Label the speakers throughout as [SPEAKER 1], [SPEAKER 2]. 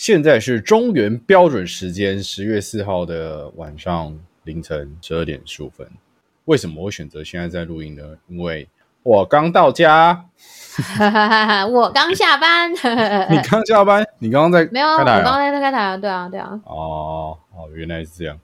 [SPEAKER 1] 现在是中原标准时间十月四号的晚上凌晨十二点十五分。为什么我选择现在在录音呢？因为我刚到家，
[SPEAKER 2] 我刚下班。
[SPEAKER 1] 你刚下班？你刚刚在
[SPEAKER 2] 没有？我
[SPEAKER 1] 刚
[SPEAKER 2] 刚在开台啊，对啊，对啊。
[SPEAKER 1] 哦哦，原来是这样。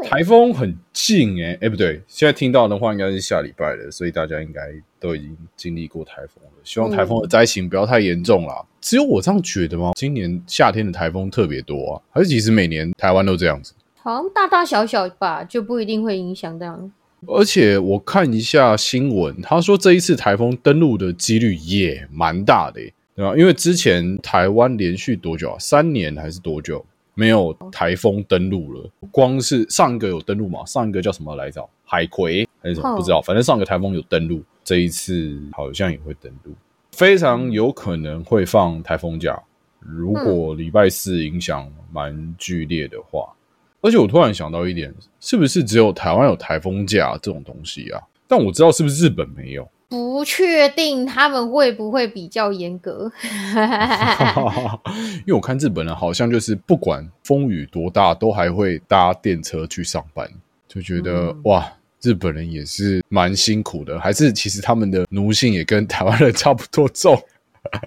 [SPEAKER 2] 对，
[SPEAKER 1] 台风很近哎，哎不对，现在听到的话应该是下礼拜了，所以大家应该都已经经历过台风了。希望台风的灾情不要太严重啦。只有我这样觉得吗？今年夏天的台风特别多啊，还是其实每年台湾都这样子？
[SPEAKER 2] 好像大大小小吧，就不一定会影响这样。
[SPEAKER 1] 而且我看一下新闻，他说这一次台风登陆的几率也蛮大的，对吧？因为之前台湾连续多久啊？三年还是多久没有台风登陆了？光是上一个有登陆嘛？上一个叫什么来着？海葵还是什么？不知道。反正上个台风有登陆，这一次好像也会登陆。非常有可能会放台风假，如果礼拜四影响蛮剧烈的话，而且我突然想到一点，是不是只有台湾有台风假这种东西啊？但我知道是不是日本没有，
[SPEAKER 2] 不确定他们会不会比较严格，
[SPEAKER 1] 因为我看日本人好像就是不管风雨多大，都还会搭电车去上班，就觉得哇。日本人也是蛮辛苦的，还是其实他们的奴性也跟台湾人差不多重。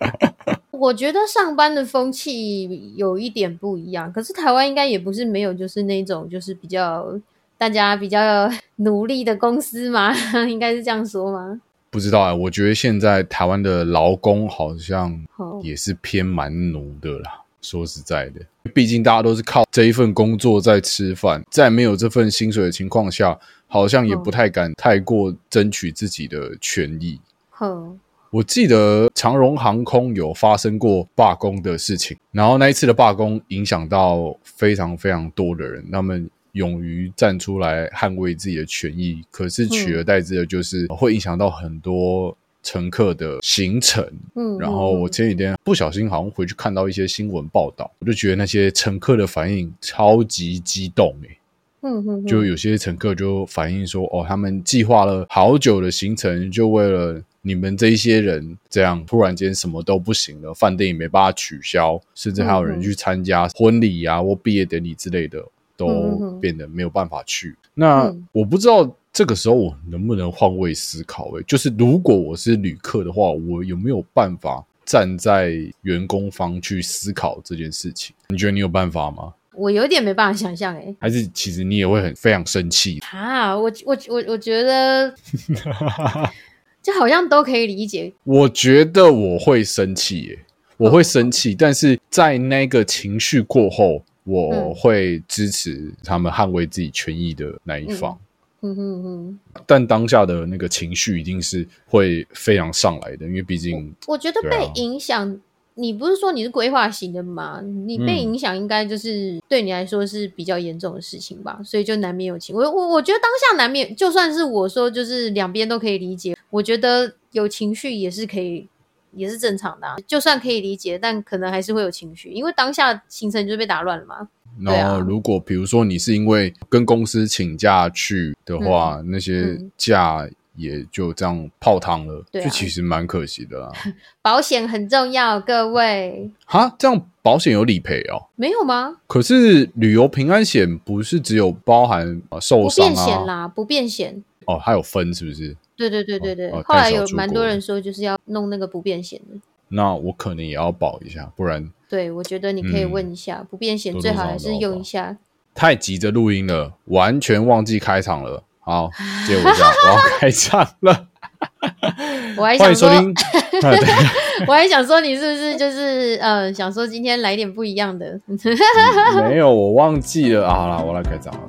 [SPEAKER 2] 我觉得上班的风气有一点不一样，可是台湾应该也不是没有，就是那种就是比较大家比较 努力的公司嘛，应该是这样说吗？
[SPEAKER 1] 不知道啊，我觉得现在台湾的劳工好像也是偏蛮奴的啦。说实在的，毕竟大家都是靠这一份工作在吃饭，在没有这份薪水的情况下。好像也不太敢太过争取自己的权益。哼，我记得长荣航空有发生过罢工的事情，然后那一次的罢工影响到非常非常多的人，他们勇于站出来捍卫自己的权益，可是取而代之的就是会影响到很多乘客的行程。嗯，然后我前几天不小心好像回去看到一些新闻报道，我就觉得那些乘客的反应超级激动诶。嗯就有些乘客就反映说，哦，他们计划了好久的行程，就为了你们这一些人，这样突然间什么都不行了，饭店也没办法取消，甚至还有人去参加婚礼啊或毕业典礼之类的，都变得没有办法去。那我不知道这个时候我能不能换位思考？诶，就是如果我是旅客的话，我有没有办法站在员工方去思考这件事情？你觉得你有办法吗？
[SPEAKER 2] 我有点没办法想象哎，
[SPEAKER 1] 还是其实你也会很非常生气
[SPEAKER 2] 啊？我我我我觉得，就好像都可以理解。
[SPEAKER 1] 我觉得我会生气耶，我会生气，但是在那个情绪过后，我会支持他们捍卫自己权益的那一方。嗯哼哼。但当下的那个情绪一定是会非常上来的，因为毕竟
[SPEAKER 2] 我觉得被影响。你不是说你是规划型的吗？你被影响应该就是对你来说是比较严重的事情吧，所以就难免有情。我我我觉得当下难免，就算是我说就是两边都可以理解，我觉得有情绪也是可以，也是正常的。就算可以理解，但可能还是会有情绪，因为当下行程就被打乱了嘛。
[SPEAKER 1] 然后如果比如说你是因为跟公司请假去的话，那些假。也就这样泡汤了，就其实蛮可惜的啦。
[SPEAKER 2] 保险很重要，各位。
[SPEAKER 1] 哈，这样保险有理赔哦？
[SPEAKER 2] 没有吗？
[SPEAKER 1] 可是旅游平安险不是只有包含受伤啊？
[SPEAKER 2] 不变险啦，不变险。
[SPEAKER 1] 哦，它有分是不是？
[SPEAKER 2] 对对对对对。后来有蛮多人说，就是要弄那个不变险的。
[SPEAKER 1] 那我可能也要保一下，不然。
[SPEAKER 2] 对，我觉得你可以问一下，不变险最好还是用一下。
[SPEAKER 1] 太急着录音了，完全忘记开场了。好，接我一下，我要 开场了。
[SPEAKER 2] 我还想说，我还想说，你是不是就是呃，想说今天来点不一样的？
[SPEAKER 1] 没有，我忘记了。好了，我来开场了。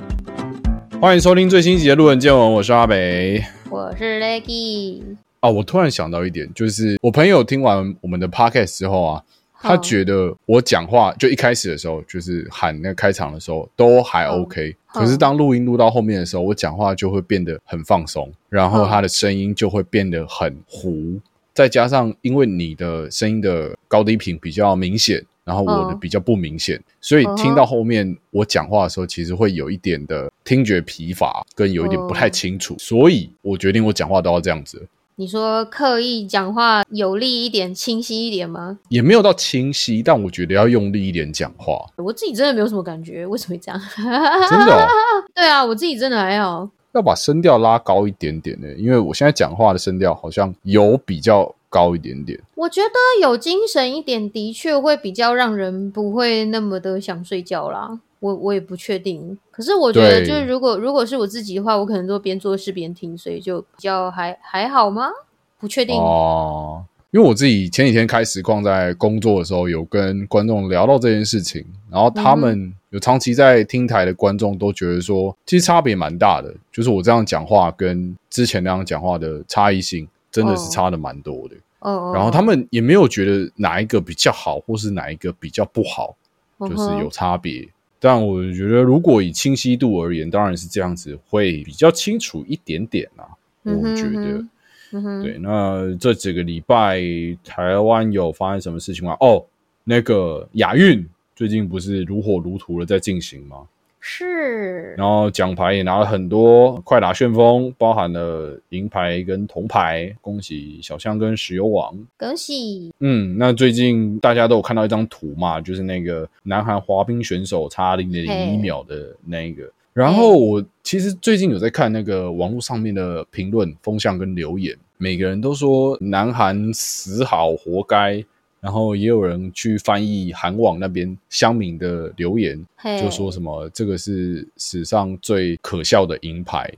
[SPEAKER 1] 欢迎收听最新集的《路人见闻》，我是阿北，
[SPEAKER 2] 我是 Leggy。
[SPEAKER 1] 啊，我突然想到一点，就是我朋友听完我们的 Podcast 之后啊。他觉得我讲话就一开始的时候，就是喊那个开场的时候都还 OK，可是当录音录到后面的时候，我讲话就会变得很放松，然后他的声音就会变得很糊，再加上因为你的声音的高低频比较明显，然后我的比较不明显，所以听到后面我讲话的时候，其实会有一点的听觉疲乏，跟有一点不太清楚，所以我决定我讲话都要这样子。
[SPEAKER 2] 你说刻意讲话有力一点、清晰一点吗？
[SPEAKER 1] 也没有到清晰，但我觉得要用力一点讲话。
[SPEAKER 2] 我自己真的没有什么感觉，为什么会这样？
[SPEAKER 1] 真的？
[SPEAKER 2] 对啊，我自己真的还好。
[SPEAKER 1] 要把声调拉高一点点呢，因为我现在讲话的声调好像有比较高一点点。
[SPEAKER 2] 我觉得有精神一点，的确会比较让人不会那么的想睡觉啦。我我也不确定，可是我觉得就是如果如果是我自己的话，我可能都边做事边听，所以就比较还还好吗？不确定
[SPEAKER 1] 哦，因为我自己前几天开实况在工作的时候，有跟观众聊到这件事情，然后他们有长期在听台的观众都觉得说，其实差别蛮大的，就是我这样讲话跟之前那样讲话的差异性真的是差的蛮多的。
[SPEAKER 2] 哦，
[SPEAKER 1] 然后他们也没有觉得哪一个比较好，或是哪一个比较不好，就是有差别。但我觉得，如果以清晰度而言，当然是这样子会比较清楚一点点啦。我觉得，对。那这几个礼拜，台湾有发生什么事情吗？哦，那个亚运最近不是如火如荼的在进行吗？
[SPEAKER 2] 是，
[SPEAKER 1] 然后奖牌也拿了很多，快打旋风包含了银牌跟铜牌，恭喜小象跟石油王，
[SPEAKER 2] 恭喜。
[SPEAKER 1] 嗯，那最近大家都有看到一张图嘛，就是那个南韩滑冰选手差零点零一秒的那一个。然后我其实最近有在看那个网络上面的评论风向跟留言，每个人都说南韩死好活该。然后也有人去翻译韩网那边乡民的留言，就说什么这个是史上最可笑的银牌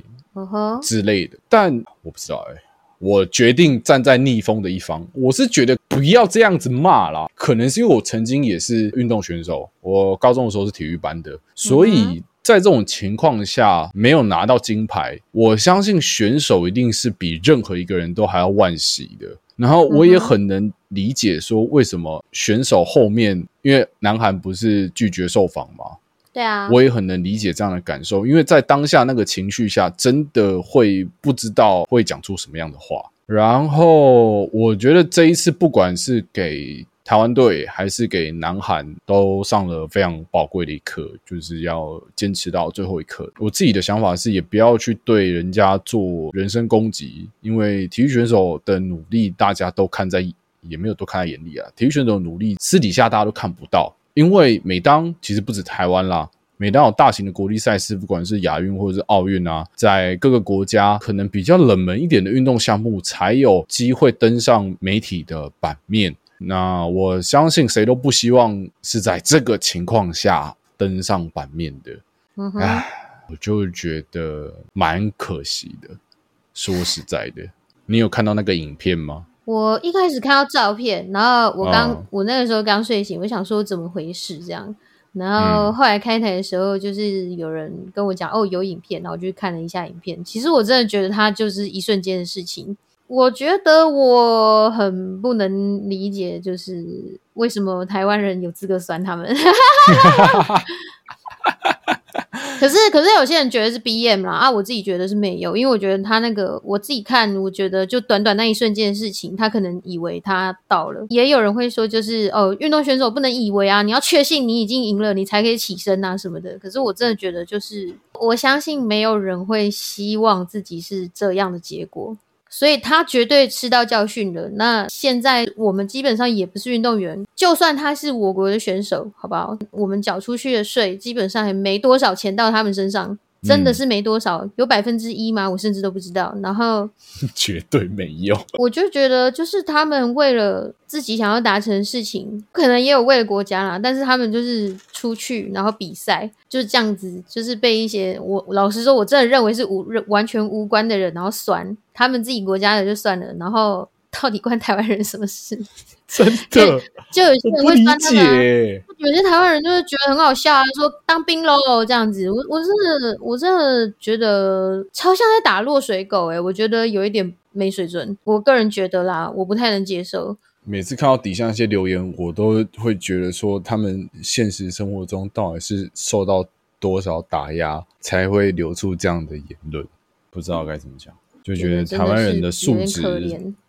[SPEAKER 1] 之类的。但我不知道哎，我决定站在逆风的一方。我是觉得不要这样子骂啦，可能是因为我曾经也是运动选手，我高中的时候是体育班的，所以在这种情况下没有拿到金牌，我相信选手一定是比任何一个人都还要惋惜的。然后我也很能理解说为什么选手后面，因为南韩不是拒绝受访吗？
[SPEAKER 2] 对啊，
[SPEAKER 1] 我也很能理解这样的感受，因为在当下那个情绪下，真的会不知道会讲出什么样的话。然后我觉得这一次不管是给。台湾队还是给南韩都上了非常宝贵的一课，就是要坚持到最后一刻。我自己的想法是，也不要去对人家做人身攻击，因为体育选手的努力大家都看在，也没有都看在眼里啊。体育选手的努力私底下大家都看不到，因为每当其实不止台湾啦，每当有大型的国际赛事，不管是亚运或者是奥运啊，在各个国家可能比较冷门一点的运动项目，才有机会登上媒体的版面。那我相信谁都不希望是在这个情况下登上版面的，唉，我就觉得蛮可惜的。说实在的，你有看到那个影片吗？
[SPEAKER 2] 我一开始看到照片，然后我刚我那个时候刚睡醒，我想说怎么回事这样，然后后来开台的时候，就是有人跟我讲哦有影片，然后我就看了一下影片。其实我真的觉得它就是一瞬间的事情。我觉得我很不能理解，就是为什么台湾人有资格酸他们。可是，可是有些人觉得是 B M 啦啊，我自己觉得是没有，因为我觉得他那个我自己看，我觉得就短短那一瞬间的事情，他可能以为他到了。也有人会说，就是哦，运动选手不能以为啊，你要确信你已经赢了，你才可以起身啊什么的。可是我真的觉得，就是我相信没有人会希望自己是这样的结果。所以他绝对吃到教训了。那现在我们基本上也不是运动员，就算他是我国的选手，好不好？我们缴出去的税基本上也没多少钱到他们身上。真的是没多少，有百分之一吗？我甚至都不知道。然后
[SPEAKER 1] 绝对没有。
[SPEAKER 2] 我就觉得，就是他们为了自己想要达成的事情，可能也有为了国家啦。但是他们就是出去，然后比赛就是这样子，就是被一些我老实说，我真的认为是无完全无关的人，然后酸他们自己国家的就算了，然后到底关台湾人什么事？
[SPEAKER 1] 真的，
[SPEAKER 2] 就有些人会酸他
[SPEAKER 1] 们，
[SPEAKER 2] 有些台湾人就是觉得很好笑啊，说当兵喽这样子。我我真的我真的觉得超像在打落水狗诶，我觉得有一点没水准。我个人觉得啦，我不太能接受。
[SPEAKER 1] 每次看到底下那些留言，我都会觉得说，他们现实生活中到底是受到多少打压，才会流出这样的言论？不知道该怎么讲，就觉得台湾人的素质。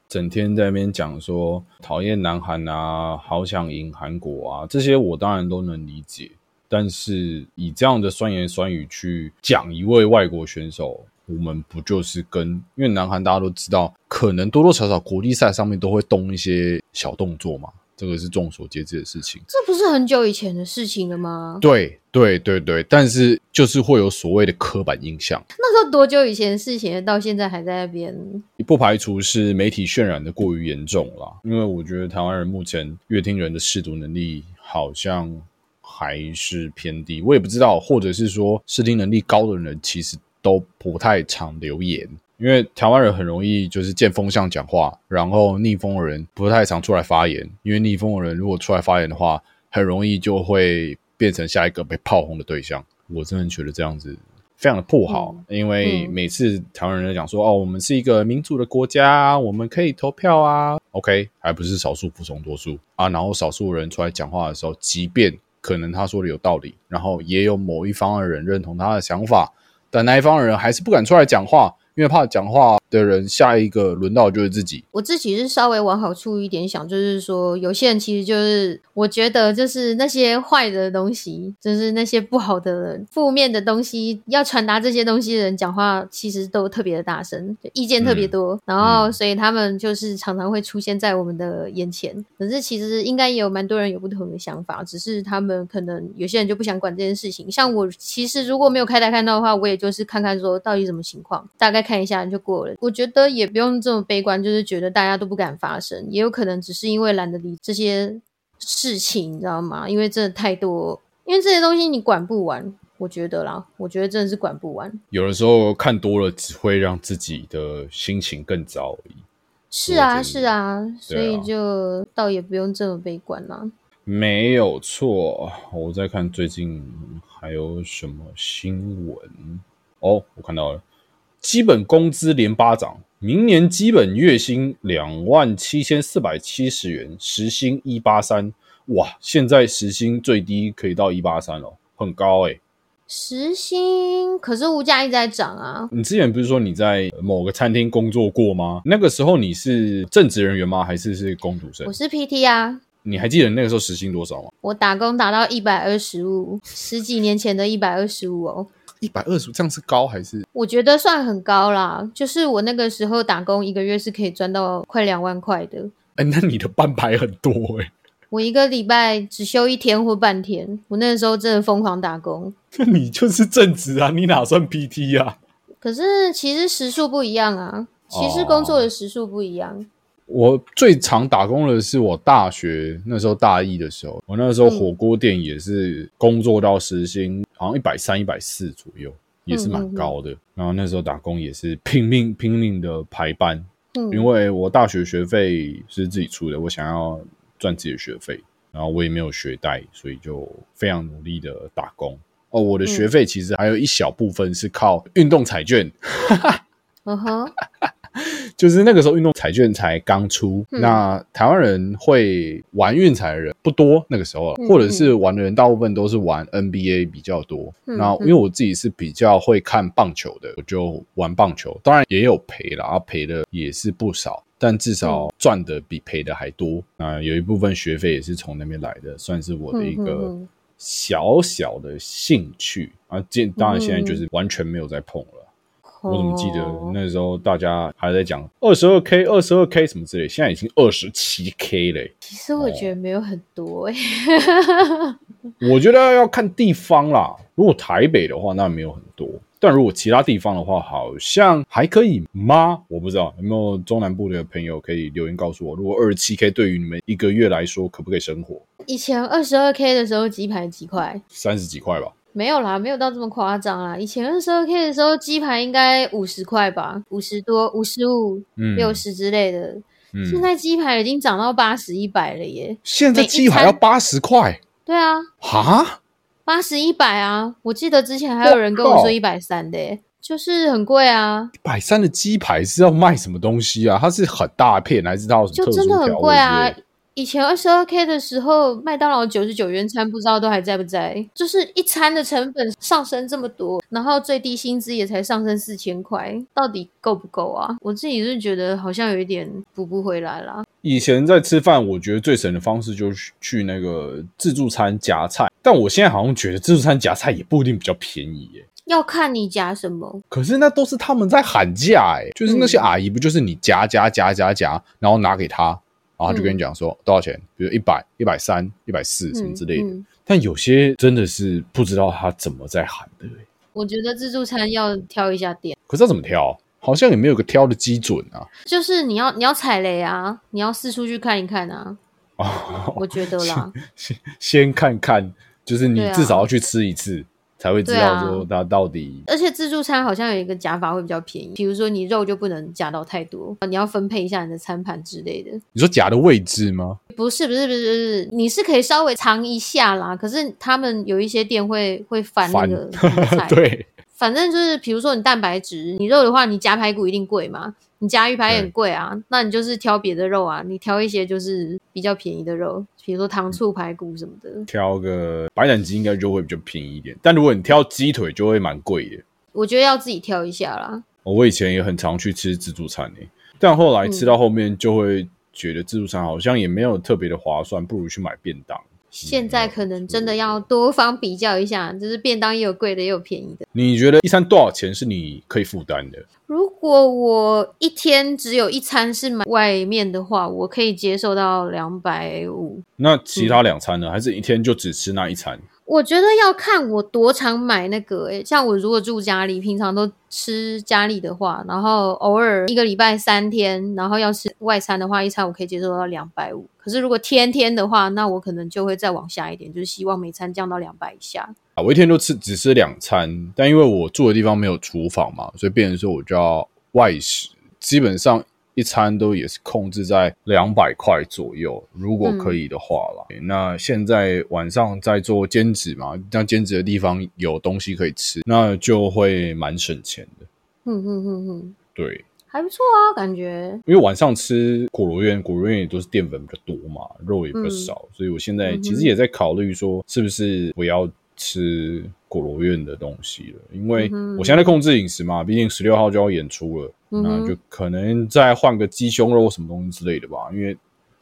[SPEAKER 1] 整天在那边讲说讨厌南韩啊，好想赢韩国啊，这些我当然都能理解。但是以这样的酸言酸语去讲一位外国选手，我们不就是跟因为南韩大家都知道，可能多多少少国际赛上面都会动一些小动作嘛，这个是众所皆知的事情。
[SPEAKER 2] 这不是很久以前的事情了吗？
[SPEAKER 1] 对对对对，但是就是会有所谓的刻板印象。
[SPEAKER 2] 那时候多久以前的事情，到现在还在那边？
[SPEAKER 1] 不排除是媒体渲染的过于严重啦，因为我觉得台湾人目前乐听人的视读能力好像还是偏低。我也不知道，或者是说视听能力高的人其实。都不太常留言，因为台湾人很容易就是见风向讲话，然后逆风的人不太常出来发言。因为逆风的人如果出来发言的话，很容易就会变成下一个被炮轰的对象。我真的觉得这样子非常的不好，因为每次台湾人讲说：“哦，我们是一个民主的国家，我们可以投票啊。”OK，还不是少数服从多数啊。然后少数人出来讲话的时候，即便可能他说的有道理，然后也有某一方的人认同他的想法。但那一方的人还是不敢出来讲话，因为怕讲话的人下一个轮到就是自己。
[SPEAKER 2] 我自己是稍微往好处一点想，就是说有些人其实就是，我觉得就是那些坏的东西，就是那些不好的、负面的东西，要传达这些东西的人讲话，其实都特别的大声，意见特别多，然后所以他们就是常常会出现在我们的眼前。可是其实应该也有蛮多人有不同的想法，只是他们可能有些人就不想管这件事情。像我其实如果没有开台看到的话，我也就是看看说到底什么情况，大概看一下就过了。我觉得也不用这么悲观，就是觉得大家都不敢发声，也有可能只是因为懒得理这些事情，你知道吗？因为真的太多，因为这些东西你管不完，我觉得啦，我觉得真的是管不完。
[SPEAKER 1] 有的时候看多了，只会让自己的心情更糟而已。
[SPEAKER 2] 是啊，是啊，所以就倒也不用这么悲观啦。
[SPEAKER 1] 没有错，我在看最近还有什么新闻哦，我看到了。基本工资连八涨，明年基本月薪两万七千四百七十元，时薪一八三。哇，现在时薪最低可以到一八三哦，很高哎。
[SPEAKER 2] 时薪可是物价一直在涨啊。
[SPEAKER 1] 你之前不是说你在某个餐厅工作过吗？那个时候你是正职人员吗？还是是工读生？
[SPEAKER 2] 我是 PT 啊。
[SPEAKER 1] 你还记得那个时候时薪多少吗？
[SPEAKER 2] 我打工打到一百二十五，十几年前的一百二十五哦。
[SPEAKER 1] 一百二十，这样是高还是？
[SPEAKER 2] 我觉得算很高啦。就是我那个时候打工，一个月是可以赚到快两万块的。
[SPEAKER 1] 哎，那你的班牌很多哎。
[SPEAKER 2] 我一个礼拜只休一天或半天。我那个时候真的疯狂打工。
[SPEAKER 1] 那 你就是正职啊？你哪算 PT 啊？
[SPEAKER 2] 可是其实时数不一样啊，其实工作的时数不一样。
[SPEAKER 1] 我最常打工的是我大学那时候大一的时候，我那时候火锅店也是工作到时薪好像一百三、一百四左右，也是蛮高的。然后那时候打工也是拼命拼命的排班，因为我大学学费是自己出的，我想要赚自己的学费，然后我也没有学贷，所以就非常努力的打工。哦，我的学费其实还有一小部分是靠运动彩券。嗯哼。就是那个时候，运动彩券才刚出，那台湾人会玩运彩的人不多。那个时候，或者是玩的人，大部分都是玩 NBA 比较多。那因为我自己是比较会看棒球的，我就玩棒球。当然也有赔了，啊，赔的也是不少，但至少赚的比赔的还多。啊，有一部分学费也是从那边来的，算是我的一个小小的兴趣啊。现当然现在就是完全没有在碰了。我怎么记得那时候大家还在讲二十二 k、二十二 k 什么之类，现在已经二十七 k 嘞。
[SPEAKER 2] 其实我觉得没有很多哎。
[SPEAKER 1] 我觉得要看地方啦。如果台北的话，那没有很多；但如果其他地方的话，好像还可以吗？我不知道有没有中南部的朋友可以留言告诉我。如果二十七 k 对于你们一个月来说，可不可以生活？
[SPEAKER 2] 以前二十二 k 的时候，鸡排几块？
[SPEAKER 1] 三十几块吧。
[SPEAKER 2] 没有啦，没有到这么夸张啦。以前二十二 K 的时候，鸡排应该五十块吧，五十多、五十五、六十之类的。现在鸡排已经涨到八十一百了耶！
[SPEAKER 1] 现在鸡排要八十块？
[SPEAKER 2] 对啊，
[SPEAKER 1] 哈，
[SPEAKER 2] 八十一百啊！我记得之前还有人跟我说一百三的，就是很贵啊。
[SPEAKER 1] 一百三的鸡排是要卖什么东西啊？它是很大片还是它
[SPEAKER 2] 就真的很贵啊？以前二十二 K 的时候，麦当劳九十九元餐不知道都还在不在？就是一餐的成本上升这么多，然后最低薪资也才上升四千块，到底够不够啊？我自己是觉得好像有一点补不回来啦。
[SPEAKER 1] 以前在吃饭，我觉得最省的方式就是去那个自助餐夹菜，但我现在好像觉得自助餐夹菜也不一定比较便宜耶。
[SPEAKER 2] 要看你夹什么。
[SPEAKER 1] 可是那都是他们在喊价哎，就是那些
[SPEAKER 2] 嗯
[SPEAKER 1] 阿姨不就是你夹夹夹夹夹，然后拿给他，然后他就跟你讲说多少钱，比如一百、一百三、一百四什么之类的。
[SPEAKER 2] 嗯嗯
[SPEAKER 1] 但有些真的是不知道他怎么在喊的欸，
[SPEAKER 2] 我觉得自助餐要挑一下店，
[SPEAKER 1] 可是要怎么挑？好像也没有个挑的基准啊。
[SPEAKER 2] 就是你要你要踩雷啊，你要四处去看一看啊，
[SPEAKER 1] 哦，
[SPEAKER 2] 我觉得啦。
[SPEAKER 1] 先先看看，就是你至少要去吃一次，才会知道说它到底。
[SPEAKER 2] 而且自助餐好像有一个夹法会比较便宜，比如说你肉就不能夹到太多，你要分配一下你的餐盘之类的。
[SPEAKER 1] 你说夹的位置吗？
[SPEAKER 2] 不是不是不是不是，你是可以稍微尝一下啦。可是他们有一些店会会翻那个
[SPEAKER 1] 对，
[SPEAKER 2] 反正就是比如说你蛋白质，你肉的话，你夹排骨一定贵嘛，你夹鱼排也很贵啊。那你就是挑别的肉啊，你挑一些就是比较便宜的肉，比如说糖醋排骨什么的。
[SPEAKER 1] 挑个白斩鸡应该就会比较便宜一点，但如果你挑鸡腿就会蛮贵的。
[SPEAKER 2] 我觉得要自己挑一下啦。
[SPEAKER 1] 我以前也很常去吃自助餐诶、但后来吃到后面就会觉得自助餐好像也没有特别的划算，不如去买便当。
[SPEAKER 2] 现在可能真的要多方比较一下，就是便当也有贵的，也有便宜的。
[SPEAKER 1] 你觉得一餐多少钱是你可以负担的？
[SPEAKER 2] 如果我一天只有一餐是买外面的话，我可以接受到两百五。
[SPEAKER 1] 那其他两餐呢？还是一天就只吃那一餐？
[SPEAKER 2] 我觉得要看我多常买那个、欸，像我如果住家里，平常都吃家里的话，然后偶尔一个礼拜三天，然后要吃外餐的话，一餐我可以接受到两百五。可是如果天天的话，那我可能就会再往下一点，就是希望每餐降到两百以下。
[SPEAKER 1] 啊，我一天都吃只吃两餐，但因为我住的地方没有厨房嘛，所以变成说我就要外食，基本上一餐都也是控制在两百块左右，如果可以的话啦。那现在晚上在做兼职嘛，那兼职的地方有东西可以吃，那就会蛮省钱的。
[SPEAKER 2] 嗯嗯嗯嗯，
[SPEAKER 1] 对，
[SPEAKER 2] 还不错啊，感觉。
[SPEAKER 1] 因为晚上吃果螺院，果螺院也都是淀粉比较多嘛，肉也比较
[SPEAKER 2] 嗯
[SPEAKER 1] 少，所以我现在其实也在考虑说，是不是不要吃果罗院的东西了？因为我现在在控制饮食嘛，毕竟十六号就要演出了，那就可能再换个鸡胸肉什么东西之类的吧。因为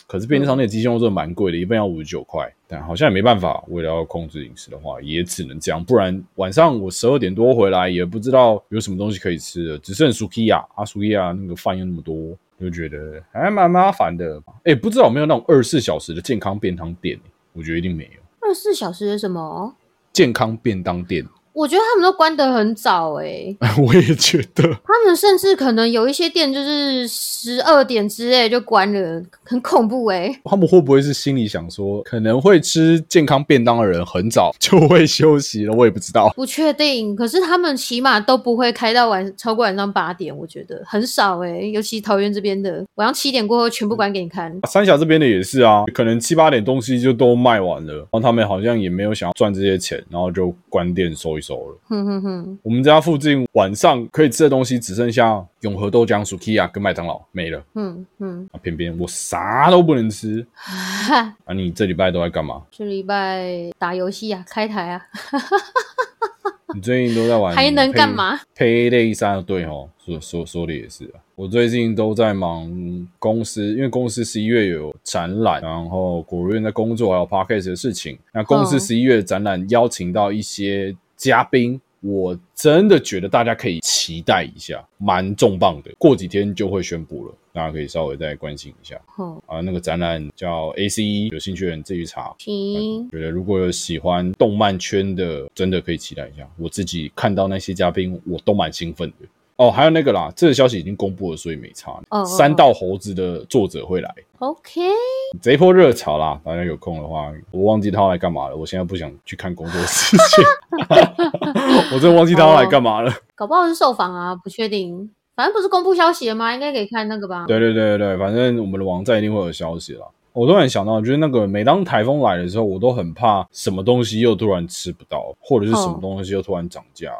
[SPEAKER 1] 可是便利商店的鸡胸肉真的蛮贵的，一份要五十九块，但好像也没办法，为了要控制饮食的话，也只能这样，不然晚上我十二点多回来也不知道有什么东西可以吃了，只剩 sukiya 啊 sukiya 那个饭又那么多。就觉得还蛮麻烦的，哎、不知道有没有那种二十四小时的健康便当店、我觉得一定没有
[SPEAKER 2] 二十四小时的什么？
[SPEAKER 1] 健康便当店，
[SPEAKER 2] 我觉得他们都关得很早诶、
[SPEAKER 1] 我也觉得
[SPEAKER 2] 他们甚至可能有一些店就是十二点之类就关了，很恐怖诶、
[SPEAKER 1] 他们会不会是心里想说，可能会吃健康便当的人很早就会休息了，我也不知道。
[SPEAKER 2] 不确定，可是他们起码都不会开到晚超过晚上八点，我觉得很少诶、尤其桃园这边的，晚上七点过后全部关给你看。
[SPEAKER 1] 三峡这边的也是啊，可能七八点东西就都卖完了，然后他们好像也没有想要赚这些钱，然后就关店收一收了。
[SPEAKER 2] 哼哼哼，
[SPEAKER 1] 我们家附近晚上可以吃的东西只剩下永和豆浆、Sukiya 跟麦当劳没了。
[SPEAKER 2] 嗯嗯，
[SPEAKER 1] 啊，偏偏我啥都不能吃
[SPEAKER 2] 哈，
[SPEAKER 1] 啊！你这礼拜都在干嘛？
[SPEAKER 2] 这礼拜打游戏啊，开台啊，
[SPEAKER 1] 你最近都在玩，
[SPEAKER 2] 还能干？嘛？
[SPEAKER 1] 配类三对哦，说说说的也是啊。我最近都在忙公司，因为公司十一月有展览，然后果润在工作，还有 podcast 的事情。那公司
[SPEAKER 2] 嗯
[SPEAKER 1] 十一月展览邀请到一些嘉宾，我真的觉得大家可以期待一下，蛮重磅的。过几天就会宣布了，大家可以稍微再关心一下
[SPEAKER 2] 哦，
[SPEAKER 1] 啊。那个展览叫 ACE，有兴趣的人自己查。
[SPEAKER 2] 行，
[SPEAKER 1] 觉得如果有喜欢动漫圈的，真的可以期待一下。我自己看到那些嘉宾，我都蛮兴奋的。哦，还有那个啦，这个消息已经公布了，所以没差。
[SPEAKER 2] 哦哦
[SPEAKER 1] 三道猴子的作者会来
[SPEAKER 2] ，OK，
[SPEAKER 1] 这一波热潮啦，大家有空的话，我忘记他要来干嘛了。我现在不想去看工作事情，我真的忘记他要来干嘛了。
[SPEAKER 2] 搞不好是受访啊，不确定。反正不是公布消息了吗？应该可以看那个吧？
[SPEAKER 1] 对对对对对，反正我们的网站一定会有消息啦。我突然想到，就是那个每当台风来的时候，我都很怕什么东西又突然吃不到，或者是什么东西又突然涨价。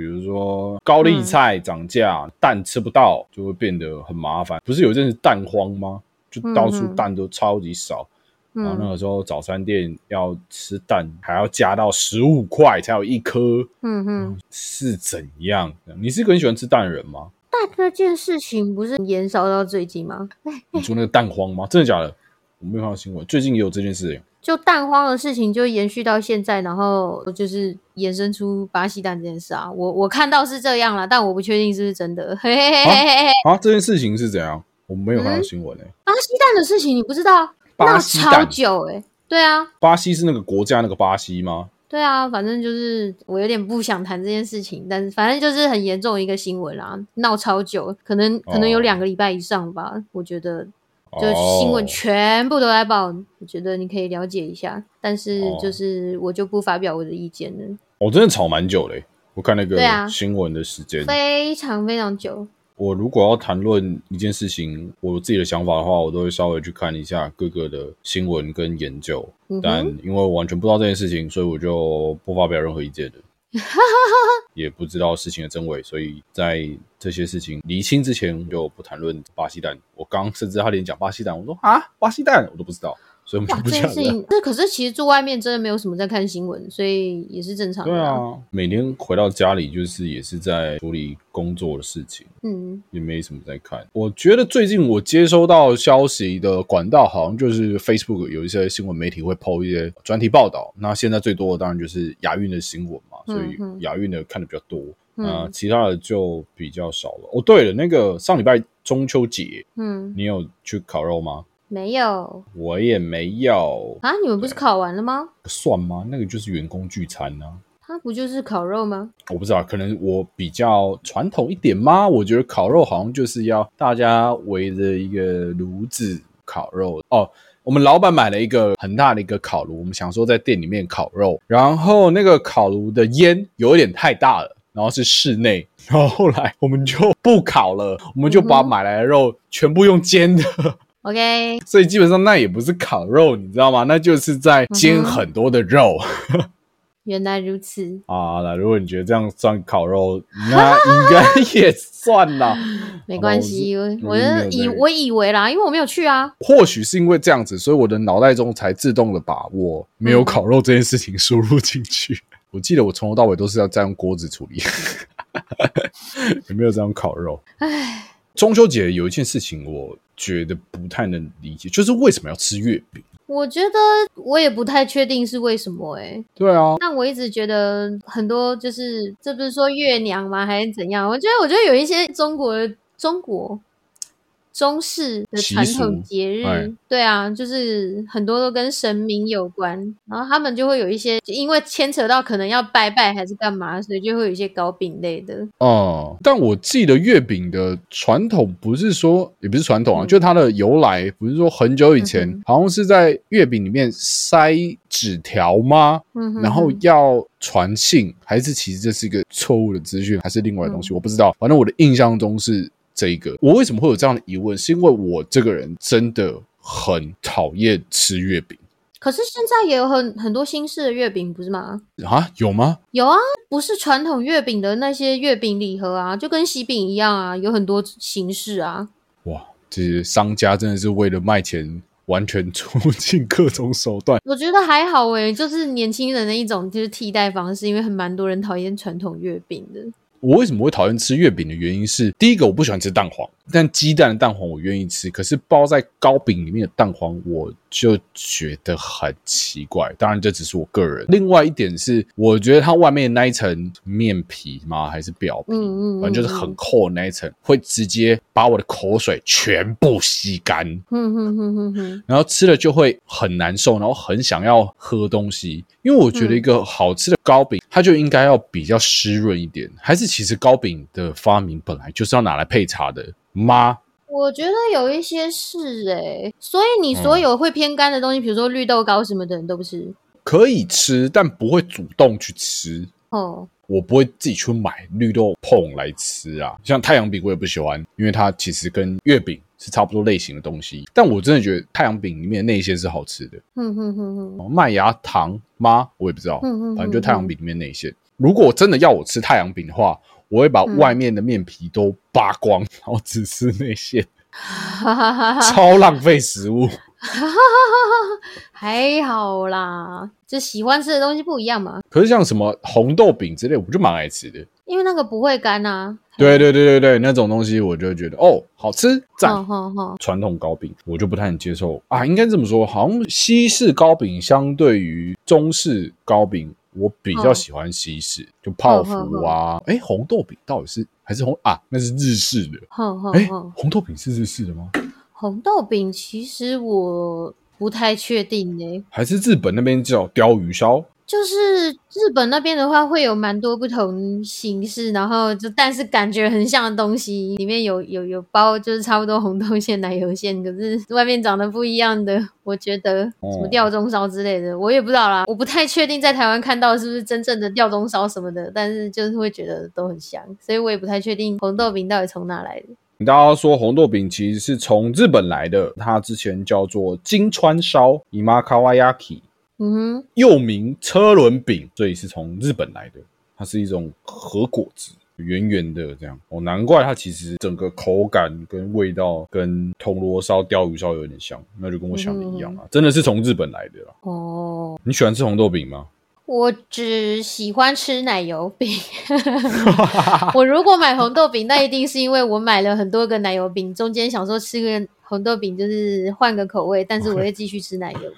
[SPEAKER 1] 比如说高丽菜涨价，蛋吃不到，就会变得很麻烦。不是有一阵子蛋荒吗？就到处蛋都超级少，然后那
[SPEAKER 2] 嗯
[SPEAKER 1] 个时候早餐店要吃蛋还要加到十五块才有一颗，
[SPEAKER 2] 嗯哼，
[SPEAKER 1] 是怎样？你是个很喜欢吃蛋的人吗？
[SPEAKER 2] 蛋这件事情不是延烧到最近吗？
[SPEAKER 1] 你说那个蛋荒吗？真的假的？我没有看到新闻，最近也有这件事情。
[SPEAKER 2] 就蛋荒的事情就延续到现在，然后就是衍生出巴西蛋这件事啊。我我看到是这样了，但我不确定是不是真的。嘿嘿嘿嘿嘿嘿。
[SPEAKER 1] 啊，这件事情是怎样？我没有看到新闻诶。
[SPEAKER 2] 巴西蛋的事情你不知道？
[SPEAKER 1] 巴西
[SPEAKER 2] 超久诶。对啊，
[SPEAKER 1] 巴西是那个国家那个巴西吗？
[SPEAKER 2] 对啊，反正就是我有点不想谈这件事情，但是反正就是很严重一个新闻啦，闹超久，可能可能有两个礼拜以上吧。我觉得就新闻全部都在报，我觉得你可以了解一下，但是就是我就不发表我的意见了。
[SPEAKER 1] 我真的吵蛮久嘞，我看那个新闻的时间
[SPEAKER 2] 非常非常久。
[SPEAKER 1] 我如果要谈论一件事情，我自己的想法的话，我都会稍微去看一下各个的新闻跟研究。但因为我完全不知道这件事情，所以我就不发表任何意见的。也不知道事情的真伪，所以在这些事情厘清之前，就不谈论巴西蛋。我刚甚至他连讲巴西蛋，我说啊，巴西蛋我都不知道。所以我们不讲了。
[SPEAKER 2] 那可是其实住外面真的没有什么在看新闻，所以也是正常的。
[SPEAKER 1] 对啊，每天回到家里就是也是在处理工作的事情，嗯，也没什么在看。我觉得最近我接收到消息的管道，好像就是 Facebook 有一些新闻媒体会 PO 一些专题报道。那现在最多的当然就是亚运的新闻嘛，所以亚运的看的比较多。啊，其他的就比较少了。哦，对了，那个上礼拜中秋节，嗯，你有去烤肉吗？
[SPEAKER 2] 没有，
[SPEAKER 1] 我也没有
[SPEAKER 2] 啊！你们不是烤完了吗？
[SPEAKER 1] 不算吗？那个就是员工聚餐呢。
[SPEAKER 2] 它不就是烤肉吗？
[SPEAKER 1] 我不知道，可能我比较传统一点吗？我觉得烤肉好像就是要大家围着一个炉子烤肉哦。我们老板买了一个很大的一个烤炉，我们想说在店里面烤肉，然后那个烤炉的烟有一点太大了，然后是室内，然后后来我们就不烤了，我们就把买来的肉全部用煎的。
[SPEAKER 2] OK，
[SPEAKER 1] 所以基本上那也不是烤肉，你知道吗？那就是在煎很多的肉。
[SPEAKER 2] 原来如此
[SPEAKER 1] 啊！那如果你觉得这样算烤肉，那应该也算啦。
[SPEAKER 2] 没关系，我以我以为啦，因为我没有去啊。
[SPEAKER 1] 或许是因为这样子，所以我的脑袋中才自动的把我没有烤肉这件事情输入进去。我记得我从头到尾都是要再用锅子处理，有没有这样烤肉？唉。中秋节有一件事情，我觉得不太能理解，就是为什么要吃月饼？
[SPEAKER 2] 我觉得我也不太确定是为什么，哎，
[SPEAKER 1] 对啊。
[SPEAKER 2] 但我一直觉得很多就是，这不是说月娘吗？还是怎样？我觉得，我觉得有一些中国中国。中式的传统节日，对啊，就是很多都跟神明有关，然后他们就会有一些，因为牵扯到可能要拜拜还是干嘛，所以就会有一些糕饼类的。
[SPEAKER 1] 哦，但我记得月饼的传统不是说，也不是传统啊，就它的由来不是说很久以前好像是在月饼里面塞纸条吗？嗯，然后要传信，还是其实这是一个错误的资讯，还是另外的东西？我不知道，反正我的印象中是。这一个，我为什么会有这样的疑问？是因为我这个人真的很讨厌吃月饼。
[SPEAKER 2] 可是现在也有很很多新式的月饼，不是吗？
[SPEAKER 1] 啊，有吗？
[SPEAKER 2] 有啊，不是传统月饼的那些月饼礼盒啊，就跟喜饼一样啊，有很多形式啊。
[SPEAKER 1] 哇，这些商家真的是为了卖钱，完全出尽各种手段。
[SPEAKER 2] 我觉得还好诶，就是年轻人的一种就是替代方式，因为很蛮多人讨厌传统月饼的。
[SPEAKER 1] 我为什么会讨厌吃月饼的原因是，第一个我不喜欢吃蛋黄，但鸡蛋的蛋黄我愿意吃，可是包在糕饼里面的蛋黄我就觉得很奇怪。当然这只是我个人。另外一点是，我觉得它外面那一层面皮吗，还是表皮，反正就是很厚的那一层，会直接把我的口水全部吸干。嗯哼哼哼哼，然后吃了就会很难受，然后很想要喝东西。因为我觉得一个好吃的糕饼，它就应该要比较湿润一点。还是其实糕饼的发明本来就是要拿来配茶的吗？
[SPEAKER 2] 我觉得有一些是诶，所以你所有会偏干的东西，比如说绿豆糕什么的，你都不吃？
[SPEAKER 1] 可以吃，但不会主动去吃。哦，我不会自己去买绿豆碰来吃啊。像太阳饼，我也不喜欢，因为它其实跟月饼。是差不多类型的东西，但我真的觉得太阳饼里面那些是好吃的。嗯哼哼哼，麦芽糖吗？我也不知道。嗯嗯，反正就太阳饼里面那些。如果真的要我吃太阳饼的话，我会把外面的面皮都扒光，然后只吃内馅，超浪费食物。
[SPEAKER 2] 还好啦，就喜欢吃的东西不一样嘛。
[SPEAKER 1] 可是像什么红豆饼之类，我就蛮爱吃的。
[SPEAKER 2] 因为那个不会干啊，
[SPEAKER 1] 对对对对对，那种东西我就会觉得哦，好吃，赞。传统糕饼我就不太能接受啊，应该这么说，好像西式糕饼相对于中式糕饼，我比较喜欢西式，就泡芙啊，哎，红豆饼到底是还是红啊？那是日式的，
[SPEAKER 2] 好好
[SPEAKER 1] 哎
[SPEAKER 2] 好，，
[SPEAKER 1] 红豆饼是日式的吗？
[SPEAKER 2] 红豆饼其实我不太确定呢、
[SPEAKER 1] 还是日本那边叫鲷鱼烧？
[SPEAKER 2] 就是日本那边的话，会有蛮多不同形式，然后就但是感觉很像的东西，里面有有有包，就是差不多红豆馅、奶油馅，可是外面长得不一样的。我觉得
[SPEAKER 1] 哦
[SPEAKER 2] 什么吊钟烧之类的，我也不知道啦，我不太确定在台湾看到是不是真正的吊钟烧什么的，但是就是会觉得都很像，所以我也不太确定红豆饼到底从哪来的。
[SPEAKER 1] 大家说红豆饼其实是从日本来的，它之前叫做金川烧 （Imakawayaki），
[SPEAKER 2] 嗯哼，
[SPEAKER 1] 又名车轮饼，所以是从日本来的。它是一种核果子，圆圆的这样。哦，难怪它其实整个口感跟味道跟铜锣烧、鲷鱼烧有点像，那就跟我想的一样啊，真的是从日本来的啦。
[SPEAKER 2] 哦，
[SPEAKER 1] 你喜欢吃红豆饼吗？
[SPEAKER 2] 我只喜欢吃奶油饼。我如果买红豆饼，那一定是因为我买了很多个奶油饼，中间想说吃个红豆饼就是换个口味，但是我会继续吃奶油的。